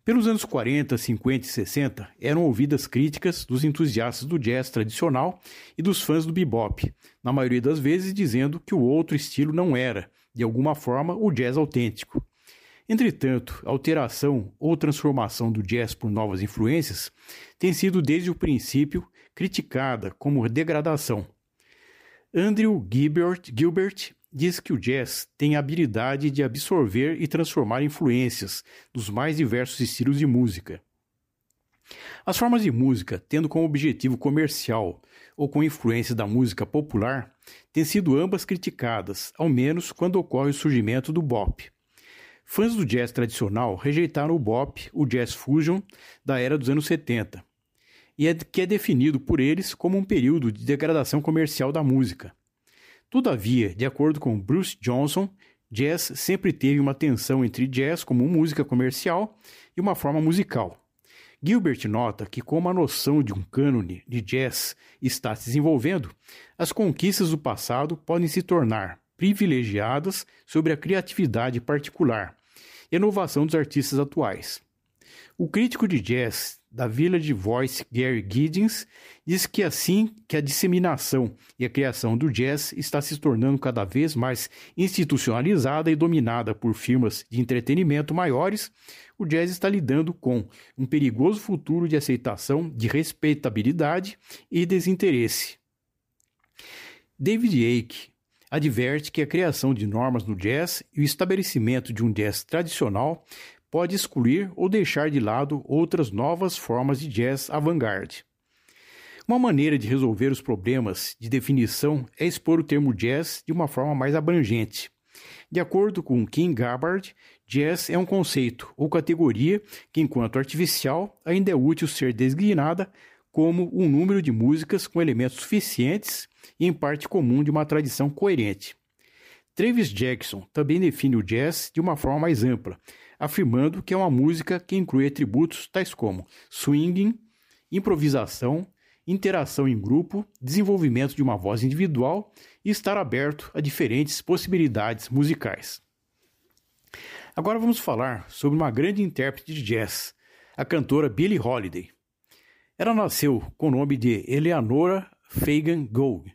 Pelos anos 40, 50 e 60, eram ouvidas críticas dos entusiastas do jazz tradicional e dos fãs do bebop, na maioria das vezes dizendo que o outro estilo não era, de alguma forma, o jazz autêntico. Entretanto, a alteração ou transformação do jazz por novas influências tem sido desde o princípio criticada como degradação. Andrew Gilbert, Gilbert diz que o jazz tem a habilidade de absorver e transformar influências dos mais diversos estilos de música. As formas de música, tendo como objetivo comercial ou com influência da música popular, têm sido ambas criticadas, ao menos quando ocorre o surgimento do bop. Fãs do jazz tradicional rejeitaram o bop, o jazz fusion, da era dos anos 70, e é que é definido por eles como um período de degradação comercial da música. Todavia, de acordo com Bruce Johnson, jazz sempre teve uma tensão entre jazz como música comercial e uma forma musical. Gilbert nota que, como a noção de um cânone de jazz está se desenvolvendo, as conquistas do passado podem se tornar privilegiadas sobre a criatividade particular e inovação dos artistas atuais. O crítico de jazz da Village Voice Gary Giddens diz que assim que a disseminação e a criação do jazz está se tornando cada vez mais institucionalizada e dominada por firmas de entretenimento maiores, o jazz está lidando com um perigoso futuro de aceitação, de respeitabilidade e desinteresse. David Icke adverte que a criação de normas no jazz e o estabelecimento de um jazz tradicional pode excluir ou deixar de lado outras novas formas de jazz avant-garde. Uma maneira de resolver os problemas de definição é expor o termo jazz de uma forma mais abrangente. De acordo com Kim Gabbard, jazz é um conceito ou categoria que, enquanto artificial, ainda é útil ser designada como um número de músicas com elementos suficientes e em parte comum de uma tradição coerente. Travis Jackson também define o jazz de uma forma mais ampla, afirmando que é uma música que inclui atributos tais como swinging, improvisação, interação em grupo, desenvolvimento de uma voz individual e estar aberto a diferentes possibilidades musicais. Agora vamos falar sobre uma grande intérprete de jazz, a cantora Billie Holiday. Ela nasceu com o nome de Eleanora Fagan Gould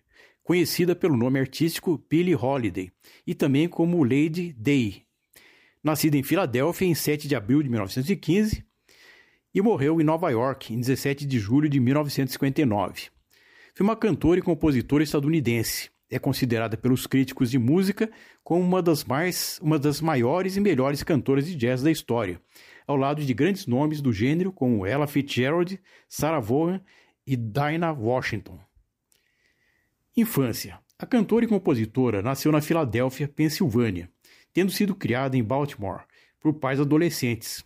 conhecida pelo nome artístico Billie Holiday e também como Lady Day. Nascida em Filadélfia em 7 de abril de 1915 e morreu em Nova York em 17 de julho de 1959. Foi uma cantora e compositora estadunidense. É considerada pelos críticos de música como uma das, mais, uma das maiores e melhores cantoras de jazz da história, ao lado de grandes nomes do gênero como Ella Fitzgerald, Sarah Vaughan e Dinah Washington. Infância. A cantora e compositora nasceu na Filadélfia, Pensilvânia, tendo sido criada em Baltimore por pais adolescentes.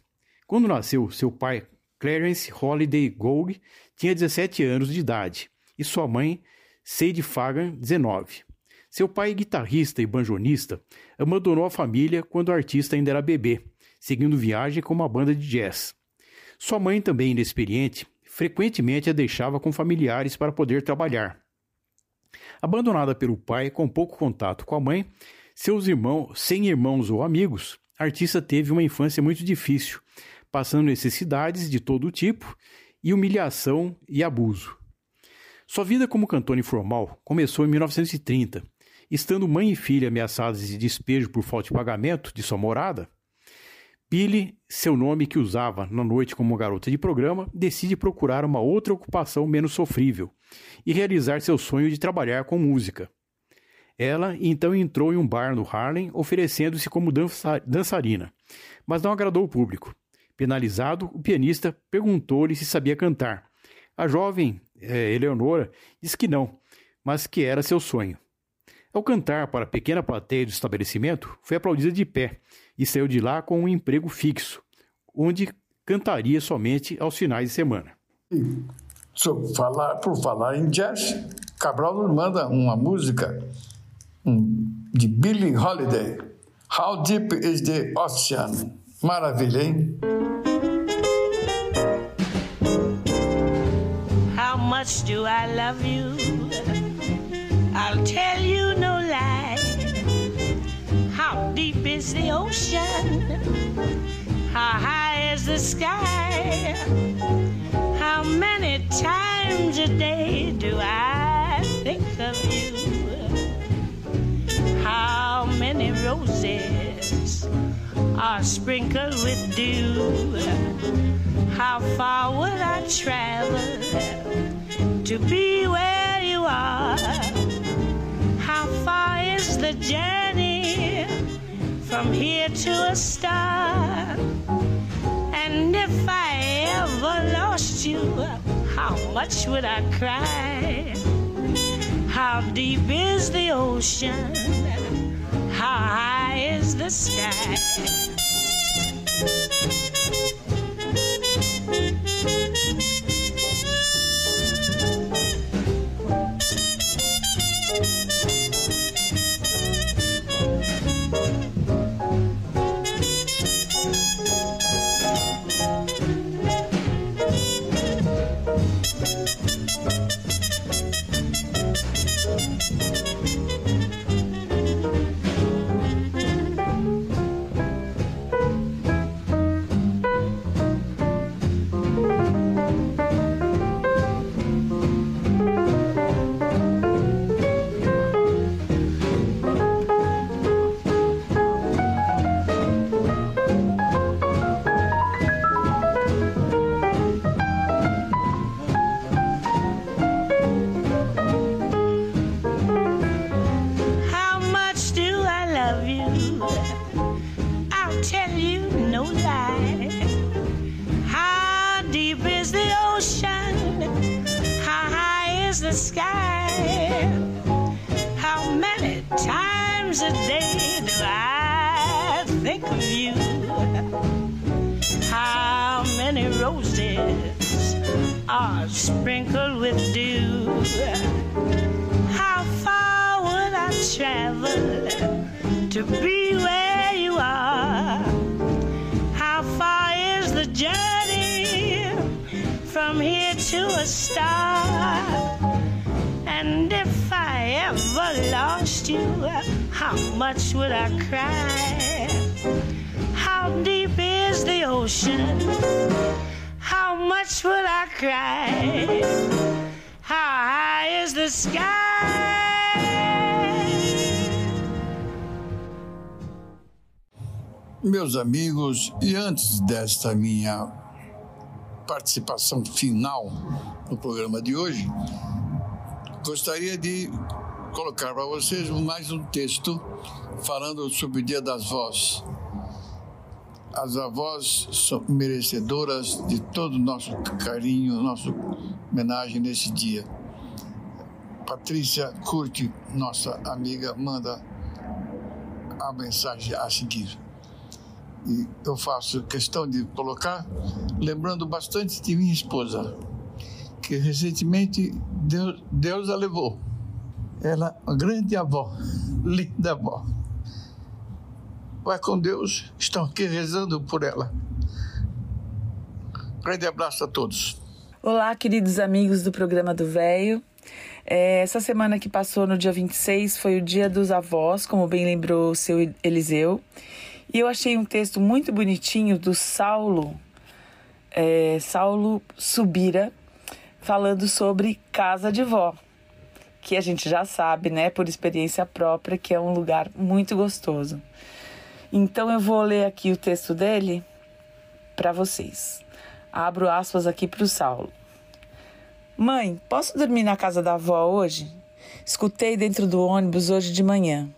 Quando nasceu, seu pai, Clarence Holiday Gould, tinha 17 anos de idade e sua mãe, Sadie Fagan, 19. Seu pai, guitarrista e banjonista, abandonou a família quando o artista ainda era bebê, seguindo viagem com uma banda de jazz. Sua mãe, também inexperiente, frequentemente a deixava com familiares para poder trabalhar. Abandonada pelo pai, com pouco contato com a mãe, seus irmãos, sem irmãos ou amigos, a artista teve uma infância muito difícil, passando necessidades de todo tipo e humilhação e abuso. Sua vida como cantora informal começou em 1930. Estando mãe e filha ameaçadas de despejo por falta de pagamento de sua morada, Billy, seu nome que usava na noite como garota de programa, decide procurar uma outra ocupação menos sofrível e realizar seu sonho de trabalhar com música. Ela então entrou em um bar no Harlem oferecendo-se como dança dançarina, mas não agradou o público. Penalizado, o pianista perguntou-lhe se sabia cantar. A jovem é, Eleonora disse que não, mas que era seu sonho. Ao cantar para a pequena plateia do estabelecimento, foi aplaudida de pé e saiu de lá com um emprego fixo, onde cantaria somente aos finais de semana. E, falar, por falar em jazz, Cabral nos manda uma música de Billie Holiday, How Deep is the Ocean? Maravilha, hein? How much do I love you? I'll tell you no lie. How deep is the ocean? How high is the sky? How many times a day do I think of you? How many roses are sprinkled with dew? How far would I travel to be where you are? How far is the journey from here to a star? And if I ever lost you, how much would I cry? How deep is the ocean? How high is the sky? Would I cry? How deep is the ocean? How much would I cry? How high is the sky? Meus amigos, e antes desta minha participação final no programa de hoje, gostaria de colocar para vocês mais um texto falando sobre o Dia das Vós. As avós são merecedoras de todo o nosso carinho, nossa homenagem nesse dia. Patrícia Curte, nossa amiga, manda a mensagem a seguir. E eu faço questão de colocar, lembrando bastante de minha esposa, que recentemente Deus, Deus a levou. Ela, uma grande avó, linda avó. Vai com Deus, estão aqui rezando por ela. Grande abraço a todos. Olá, queridos amigos do programa do Véio. É, essa semana que passou, no dia 26, foi o dia dos avós, como bem lembrou o seu Eliseu. E eu achei um texto muito bonitinho do Saulo, é, Saulo Subira, falando sobre casa de vó, que a gente já sabe, né, por experiência própria, que é um lugar muito gostoso. Então eu vou ler aqui o texto dele para vocês. Abro aspas aqui para o Saulo. Mãe, posso dormir na casa da avó hoje? Escutei dentro do ônibus hoje de manhã.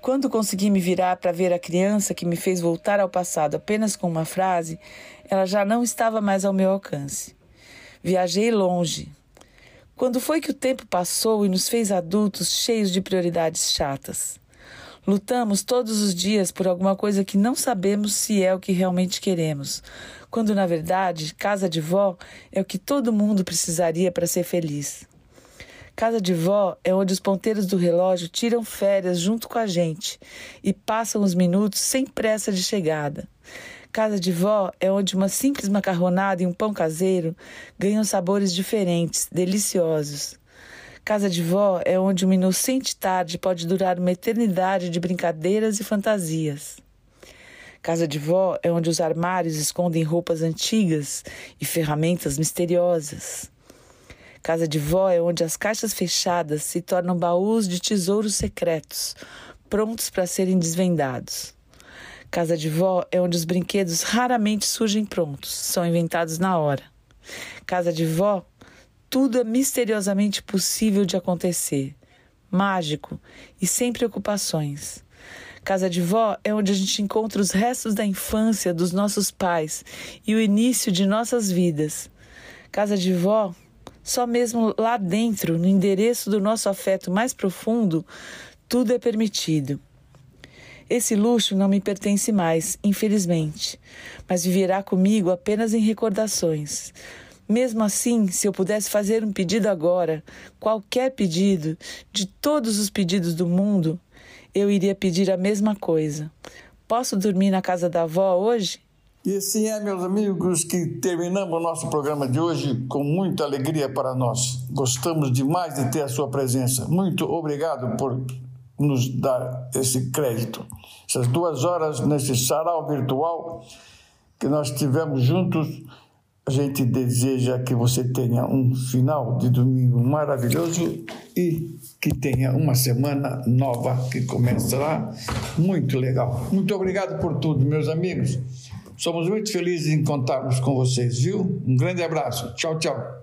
Quando consegui me virar para ver a criança que me fez voltar ao passado apenas com uma frase, ela já não estava mais ao meu alcance. Viajei longe. Quando foi que o tempo passou e nos fez adultos cheios de prioridades chatas? Lutamos todos os dias por alguma coisa que não sabemos se é o que realmente queremos, quando na verdade, casa de vó é o que todo mundo precisaria para ser feliz. Casa de vó é onde os ponteiros do relógio tiram férias junto com a gente e passam os minutos sem pressa de chegada. Casa de vó é onde uma simples macarronada e um pão caseiro ganham sabores diferentes, deliciosos. Casa de vó é onde uma inocente tarde pode durar uma eternidade de brincadeiras e fantasias. Casa de vó é onde os armários escondem roupas antigas e ferramentas misteriosas. Casa de vó é onde as caixas fechadas se tornam baús de tesouros secretos, prontos para serem desvendados. Casa de vó é onde os brinquedos raramente surgem prontos, são inventados na hora. Casa de vó tudo é misteriosamente possível de acontecer, mágico e sem preocupações. Casa de vó é onde a gente encontra os restos da infância dos nossos pais e o início de nossas vidas. Casa de vó, só mesmo lá dentro, no endereço do nosso afeto mais profundo, tudo é permitido. Esse luxo não me pertence mais, infelizmente, mas viverá comigo apenas em recordações, mesmo assim, se eu pudesse fazer um pedido agora, qualquer pedido, de todos os pedidos do mundo, eu iria pedir a mesma coisa. Posso dormir na casa da avó hoje? E assim é, meus amigos, que terminamos o nosso programa de hoje com muita alegria para nós. Gostamos demais de ter a sua presença. Muito obrigado por nos dar esse crédito. Essas duas horas nesse sarau virtual que nós tivemos juntos a gente deseja que você tenha um final de domingo maravilhoso e que tenha uma semana nova que começará muito legal. Muito obrigado por tudo, meus amigos. Somos muito felizes em contarmos com vocês, viu? Um grande abraço. Tchau, tchau.